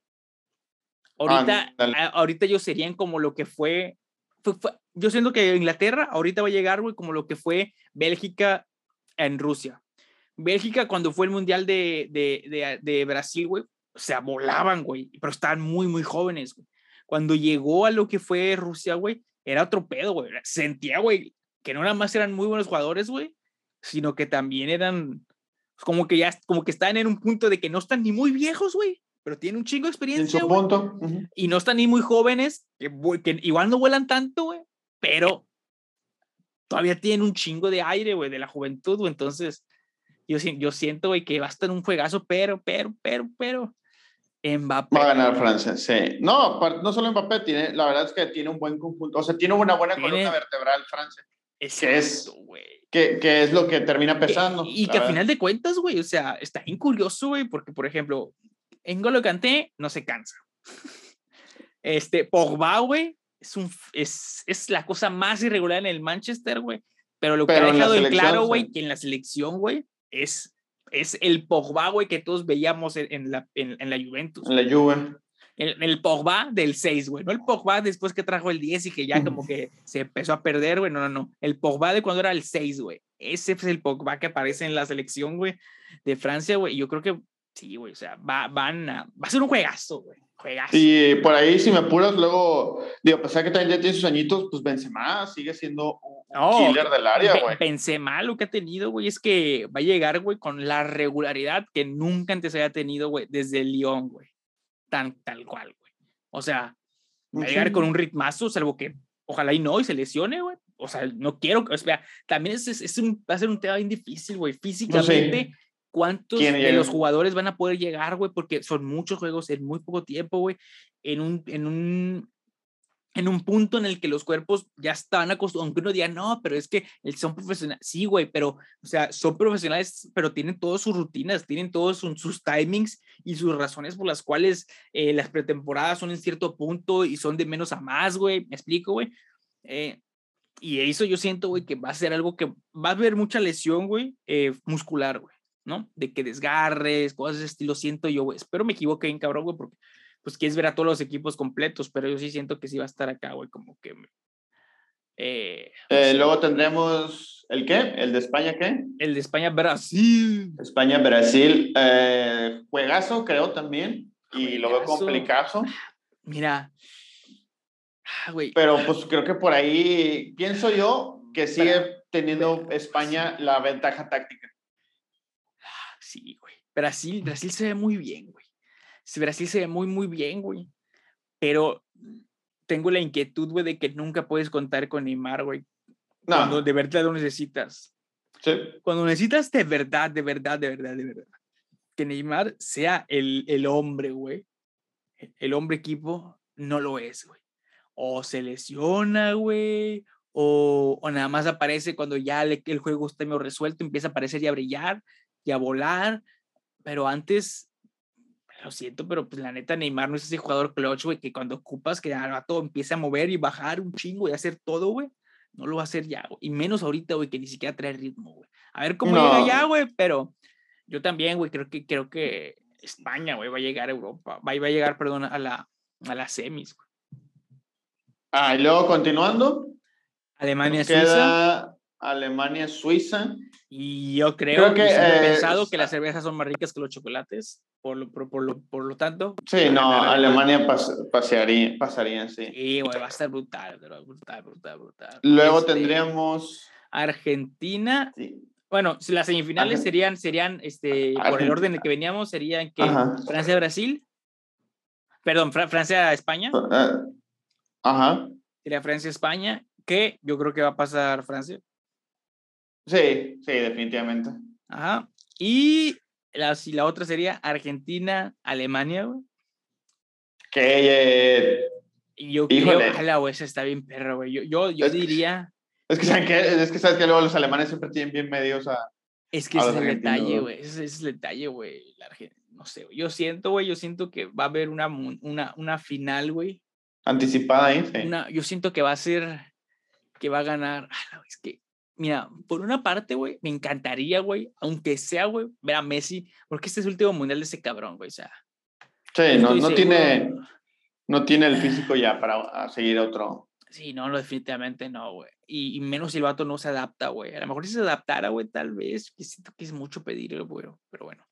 Ahorita, ahorita ellos serían como lo que fue, Yo siento que Inglaterra ahorita va a llegar, güey, como lo que fue Bélgica en Rusia. Bélgica, cuando fue el Mundial de, de, de, de Brasil, güey, o sea, volaban, güey, pero estaban muy, muy jóvenes, güey. Cuando llegó a lo que fue Rusia, güey, era otro pedo, güey. Sentía, güey, que no nada más eran muy buenos jugadores, güey, sino que también eran como que ya, como que están en un punto de que no están ni muy viejos, güey, pero tienen un chingo de experiencia. En su punto. Y no están ni muy jóvenes, que, que igual no vuelan tanto, güey, pero todavía tienen un chingo de aire, güey, de la juventud, güey. Entonces, yo, yo siento, güey, que va a estar un juegazo, pero, pero, pero, pero, Mbappé. Va a ganar Francia, sí. No, no solo Mbappé, tiene, la verdad es que tiene un buen conjunto, o sea, tiene una buena columna vertebral Francia. Que es, que, que, es lo que termina pesando. Y, que al final de cuentas, güey, o sea, está incurioso, güey, porque, por ejemplo, en Golo Kanté no se cansa. [laughs] Este, Pogba, güey, es, un, es, es la cosa más irregular en el Manchester, güey. Pero lo que ha dejado en claro, güey, que en la selección, güey, es es el Pogba, güey, que todos veíamos en, la, en, la Juventus. En la Juve. El, el, Pogba del 6, güey. No el Pogba después que trajo el 10 y que ya como que se empezó a perder, güey. No, no, no. El Pogba de cuando era el 6, güey. Ese es el Pogba que aparece en la selección, güey, de Francia, güey. Yo creo que sí, güey. O sea, va, van a, va a ser un juegazo, güey. Y por ahí, si me apuras, luego, digo, a pesar que también ya tiene sus añitos, pues Benzema sigue siendo un killer del área, güey. Benzema lo que ha tenido, güey, es que va a llegar, güey, con la regularidad que nunca antes había tenido, güey, desde Lyon, güey. Tan, tal cual, güey. O sea, va a llegar con un ritmazo, salvo que ojalá y no, y se lesione, güey. O sea, no quiero, o sea, también es, es, un, va a ser un tema bien difícil, güey. Físicamente, ¿Cuántos de los jugadores van a poder llegar, güey? Porque son muchos juegos en muy poco tiempo, güey. En un, en un, en un punto en el que los cuerpos ya están acostumbrados, aunque uno diga, no, pero es que son profesionales. Sí, güey, pero, o sea, son profesionales, pero tienen todas sus rutinas, tienen todos sus, timings y sus razones por las cuales eh, las pretemporadas son en cierto punto y son de menos a más, güey. ¿Me explico, güey? Eh, y eso yo siento, güey, que va a ser algo que va a haber mucha lesión, güey, eh, muscular, güey. ¿no? De que desgarres, cosas de ese estilo, siento yo, güey. Espero me equivoque cabrón, güey, porque pues quieres ver a todos los equipos completos, pero yo sí siento que sí va a estar acá, güey, como que... Eh, eh, luego tendremos el qué? ¿El de España qué? El de España-Brasil. España-Brasil. Eh, juegazo, creo también. Y luego complicado. Mira. Ah, güey. Pero pues creo que por ahí pienso yo que sigue teniendo España la ventaja táctica. Sí, güey. Brasil, Brasil se ve muy bien, güey. Brasil se ve muy, muy bien, güey. Pero tengo la inquietud, güey, de que nunca puedes contar con Neymar, güey. No. Cuando de verdad lo necesitas. Sí. Cuando necesitas de verdad, de verdad, de verdad, de verdad. Que Neymar sea el, el hombre, güey. El hombre equipo no lo es, güey. O se lesiona, güey. O, o, nada más aparece cuando ya el juego está medio resuelto, empieza a aparecer y a brillar y a volar, pero antes, lo siento, pero pues la neta Neymar no es ese jugador clutch, güey, que cuando ocupas que al rato empiece a mover y bajar un chingo y hacer todo, güey, no lo va a hacer ya, güey. y menos ahorita, güey, que ni siquiera trae ritmo, güey. A ver cómo llega ya, güey, pero yo también, güey, creo que, creo que España, güey, va a llegar a Europa, va, va a llegar, perdón, a la, a la semis, güey. Ah, y luego continuando. Alemania, Suiza. queda Alemania, Suiza. Y yo creo, Creo que, he eh, pensado que las cervezas son más ricas que los chocolates. Por lo, por, por lo, por lo tanto. Sí, no, Alemania pas- pasearía, pasaría, sí. Sí, güey, va a estar brutal, pero brutal, brutal, brutal. Luego Este, tendríamos. Argentina. sí, Bueno, las semifinales serían, serían, este, por el Argentina. orden en el que veníamos, serían que. Francia-Brasil. Perdón, Fra- Francia-España. ah, Ajá. Sería Francia-España, que yo creo que va a pasar Francia. Sí, sí, definitivamente. Ajá. Y la, si la otra sería Argentina-Alemania, güey. Que eh, Y yo Híjole. creo, ala, güey, esa está bien perra, güey. Yo, yo, yo Es que- diría, [laughs] es que saben que es que sabes que luego los alemanes siempre tienen bien medios a es que ese los es el detalle, güey. Ese, es el detalle, güey. La No sé. Yo siento, güey, yo siento que va a haber una, una, una final, güey. anticipada sí. Una, yo siento que va a ser, que va a ganar. es que, mira, por una parte, güey, me encantaría, güey, aunque sea, güey, ver a Messi, porque este es el último mundial de ese cabrón, güey. O sea, Sí, no, no tiene, no tiene el físico ya para seguir otro. Sí, no, no, definitivamente no, güey. Y, y menos si el vato no se adapta, güey. A lo mejor si se adaptara, güey, tal vez, que siento que es mucho pedir, güey, pero bueno.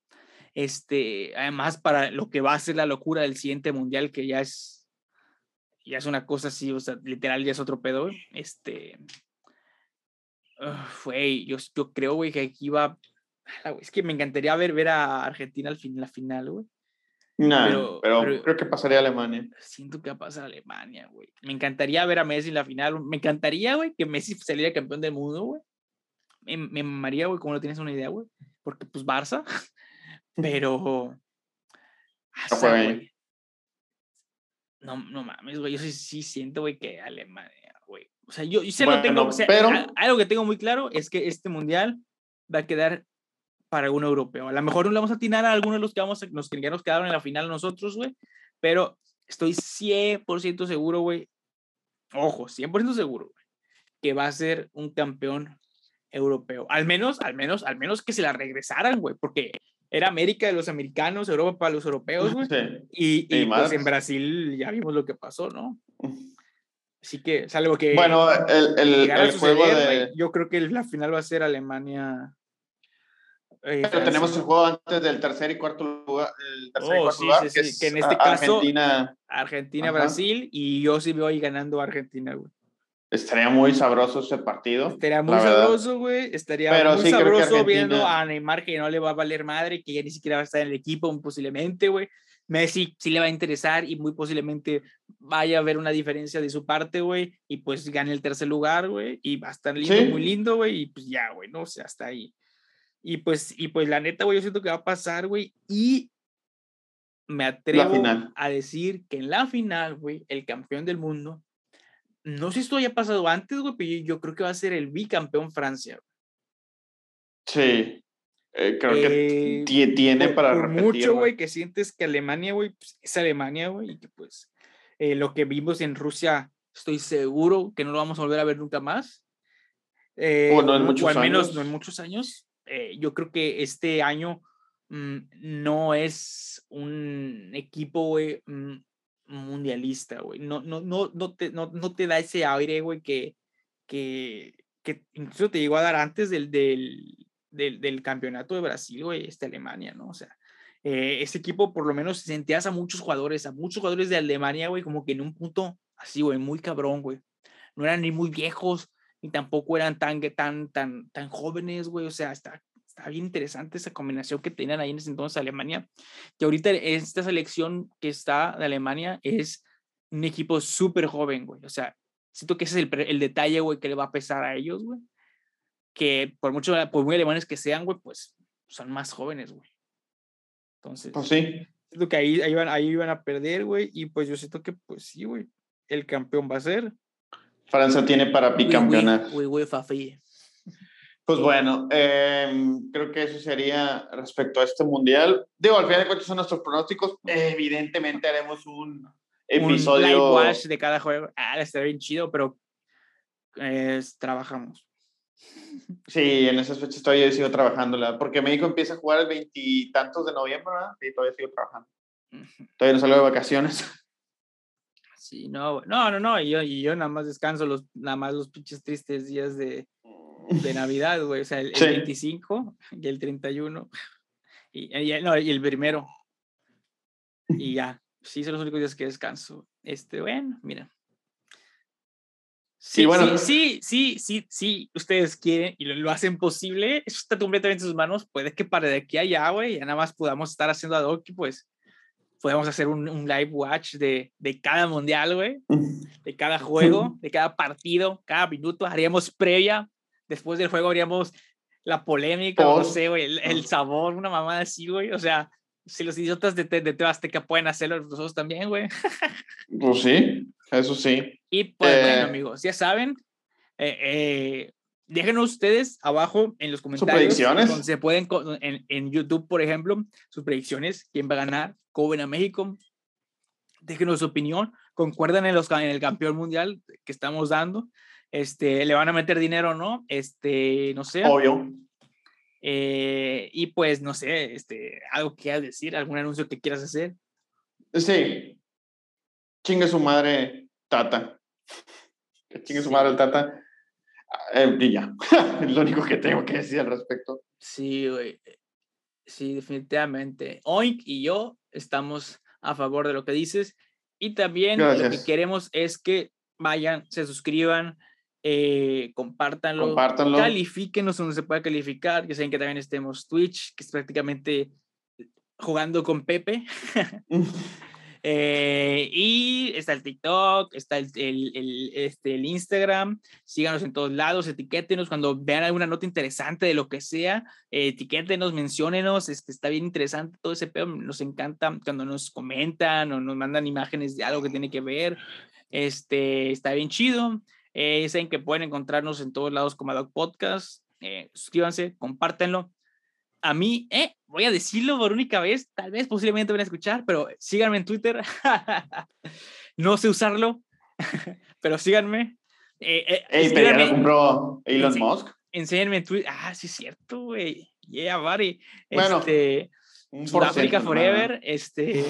Este, además, para lo que va a ser la locura del siguiente mundial, que ya es, ya es una cosa así, o sea, literal ya es otro pedo, güey. Este, güey, yo, yo creo, güey, que aquí va, es que me encantaría ver, ver a Argentina al fin, la final, güey. No, Pero- pero, pero- creo que pasaría a Alemania. Siento que va a pasar a Alemania, güey. Me encantaría ver a Messi en la final. Me encantaría, güey, que Messi saliera campeón del mundo, güey. Me, me mamaría, güey, como no tienes una idea, güey. Porque, pues, Barça. [laughs] Pero. No. No, no mames, güey. Yo sí, sí siento, güey, que Alemania. O sea, yo, yo sé lo tengo. Bueno, o sea, pero- algo que tengo muy claro es que este mundial va a quedar para un europeo. A lo mejor no le vamos a atinar a algunos de los que, vamos a- nos, que ya nos quedaron en la final nosotros, güey. Pero estoy 100% seguro, güey. Ojo, 100% seguro, güey. Que va a ser un campeón europeo. Al menos, al menos, al menos que se la regresaran, güey. Porque era América de los americanos, Europa para los europeos, güey. Sí. Y, Y y pues en Brasil ya vimos lo que pasó, ¿no? [laughs] Así que, salvo que Bueno, el, el, el juego suceder, de. güey, yo creo que la final va a ser Alemania. eh, Pero tenemos el juego antes del tercer y cuarto lugar. El tercer y Oh, cuarto sí, lugar, sí, que, sí, es que en este caso- Argentina. Argentina, Ajá. Brasil, y yo sí veo ahí ganando a Argentina, güey. Estaría muy sabroso ese partido. Estaría muy sabroso, güey. Estaría Pero muy sí sabroso viendo Argentina- a Neymar que no le va a valer madre, que ya ni siquiera va a estar en el equipo, posiblemente, güey. Messi sí le va a interesar y muy posiblemente vaya a haber una diferencia de su parte, güey, y pues gane el tercer lugar, güey, y va a estar lindo, Sí. muy lindo, güey, y pues ya, güey, no o sea, hasta ahí. Y pues, y pues la neta, güey, yo siento que va a pasar, güey, y me atrevo final. a decir que en la final, güey, el campeón del mundo, no sé si esto haya pasado antes, güey, pero yo, yo creo que va a ser el bicampeón Francia. Sí. Eh, creo que Eh, ti- tiene por, para por repetir. mucho, güey, que sientes que Alemania, güey, pues, es Alemania, güey, y que pues eh, lo que vimos en Rusia, estoy seguro que no lo vamos a volver a ver nunca más. Eh, O no en o muchos al menos años. no en muchos años. Eh, yo creo que este año mm, no es un equipo, güey, mm, mundialista, güey. No, no, no, no, te, no, no te da ese aire, güey, que, que, que incluso te llegó a dar antes del, del, del, del campeonato de Brasil, güey, este Alemania, ¿no? O sea, eh, ese equipo por lo menos sentías a muchos jugadores, a muchos jugadores de Alemania, güey, como que en un punto así, güey, muy cabrón, güey. No eran ni muy viejos, ni tampoco eran tan, tan, tan, tan jóvenes, güey. O sea, está, está bien interesante esa combinación que tenían ahí en ese entonces Alemania. Que ahorita esta selección que está de Alemania es un equipo súper joven, güey. O sea, siento que ese es el, el detalle, güey, que le va a pesar a ellos, güey. Que por mucho, por muy alemanes que sean, güey, pues son más jóvenes, güey. Entonces, Pues sí. siento que ahí, ahí, van, ahí van a perder, güey. Y pues yo siento que, pues sí, güey. El campeón va a ser. Francia tiene para bicampeonar. Güey, güey, Fafi. Pues bueno, em, creo que eso sería respecto a este mundial. Digo, al final de cuentas son nuestros pronósticos. Evidentemente haremos un Un live episodio. watch de cada juego. Ah, estaría bien chido, pero eh, trabajamos. Sí, en esas fechas todavía sigo trabajándola, porque México empieza a jugar el veintitantos de noviembre, ¿verdad? Sí, todavía sigo trabajando. Todavía no salgo de vacaciones. Sí, no, no, no, no, y yo, y yo nada más descanso los, nada más los pinches tristes días de, de Navidad, güey, o sea, el, 25 y el 31, y, y, no, y el primero, y ya, sí, son los únicos días que descanso. Este, bueno, mira. Sí, bueno. sí, sí, sí, sí, ustedes quieren y lo, hacen posible, eso está completamente en sus manos, puede que para de aquí a allá, güey, ya nada más podamos estar haciendo ad hoc y pues podemos hacer un, un live watch de, de cada mundial, güey, [laughs] de cada juego, de cada partido, cada minuto, haríamos previa, después del juego haríamos la polémica, no sé, güey, el, el, sabor, una mamada así, güey, o sea, si los idiotas de, de, de Azteca pueden hacerlo, nosotros también, güey. pues sí, eso sí. Y pues bueno, eh, amigos, ya saben, eh, eh, déjenos ustedes abajo en los comentarios. ¿Sus predicciones? Se pueden, en, en, YouTube, por ejemplo, sus predicciones, quién va a ganar, cómo a México. Déjenos su opinión, concuerdan en, los, en el campeón mundial que estamos dando. Este, ¿Le van a meter dinero o no? Este, no sé. Obvio. Eh, y pues, no sé, este, algo que quieras decir, algún anuncio que quieras hacer. Sí. Chingue su madre, Tata. chingue su madre, Tata. Eh, y ya. [laughs] es lo único que tengo que decir al respecto. Sí, güey. Sí, definitivamente. Oink y yo estamos a favor de lo que dices. Y también lo que queremos es que vayan, se suscriban, eh, compártanlo, compártanlo, califíquenos donde se pueda calificar, que saben que también estemos Twitch, que es prácticamente jugando con Pepe. [laughs] eh, y está el TikTok, está el, el, este, el Instagram, síganos en todos lados, etiquétenos cuando vean alguna nota interesante de lo que sea, eh, etiquétenos, menciónenos, este, está bien interesante todo ese pedo, nos encanta cuando nos comentan o nos mandan imágenes de algo que tiene que ver, este, está bien chido. Eh, saben que pueden encontrarnos en todos lados como Adoc Podcast. Eh, suscríbanse, compártenlo. A mí, eh, voy a decirlo por única vez, tal vez posiblemente van a escuchar, pero síganme en Twitter. [laughs] no sé usarlo, [laughs] pero síganme. Eh, eh pero ya lo compró Elon Musk. Enséñenme en Twitter. Ah, sí, es cierto, güey. Yeah, buddy. Bueno, este, Sudáfrica Forever. Este.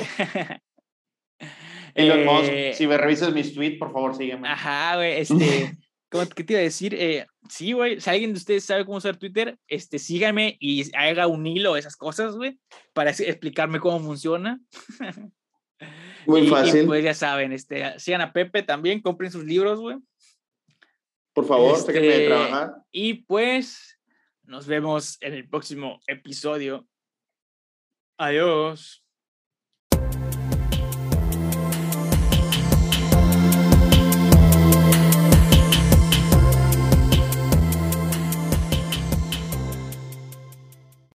Elon Musk, [laughs] eh, si me revisas mis tweets, por favor, sígueme. Ajá, güey, este, ¿cómo, ¿qué te iba a decir? Eh, sí, güey, si alguien de ustedes sabe cómo usar Twitter, este, síganme y haga un hilo de esas cosas, güey, para explicarme cómo funciona. [laughs] Muy fácil. Y pues ya saben, este, sigan a Pepe también, compren sus libros, güey. Por favor, este, de trabajar. Y pues nos vemos en el próximo episodio. Adiós.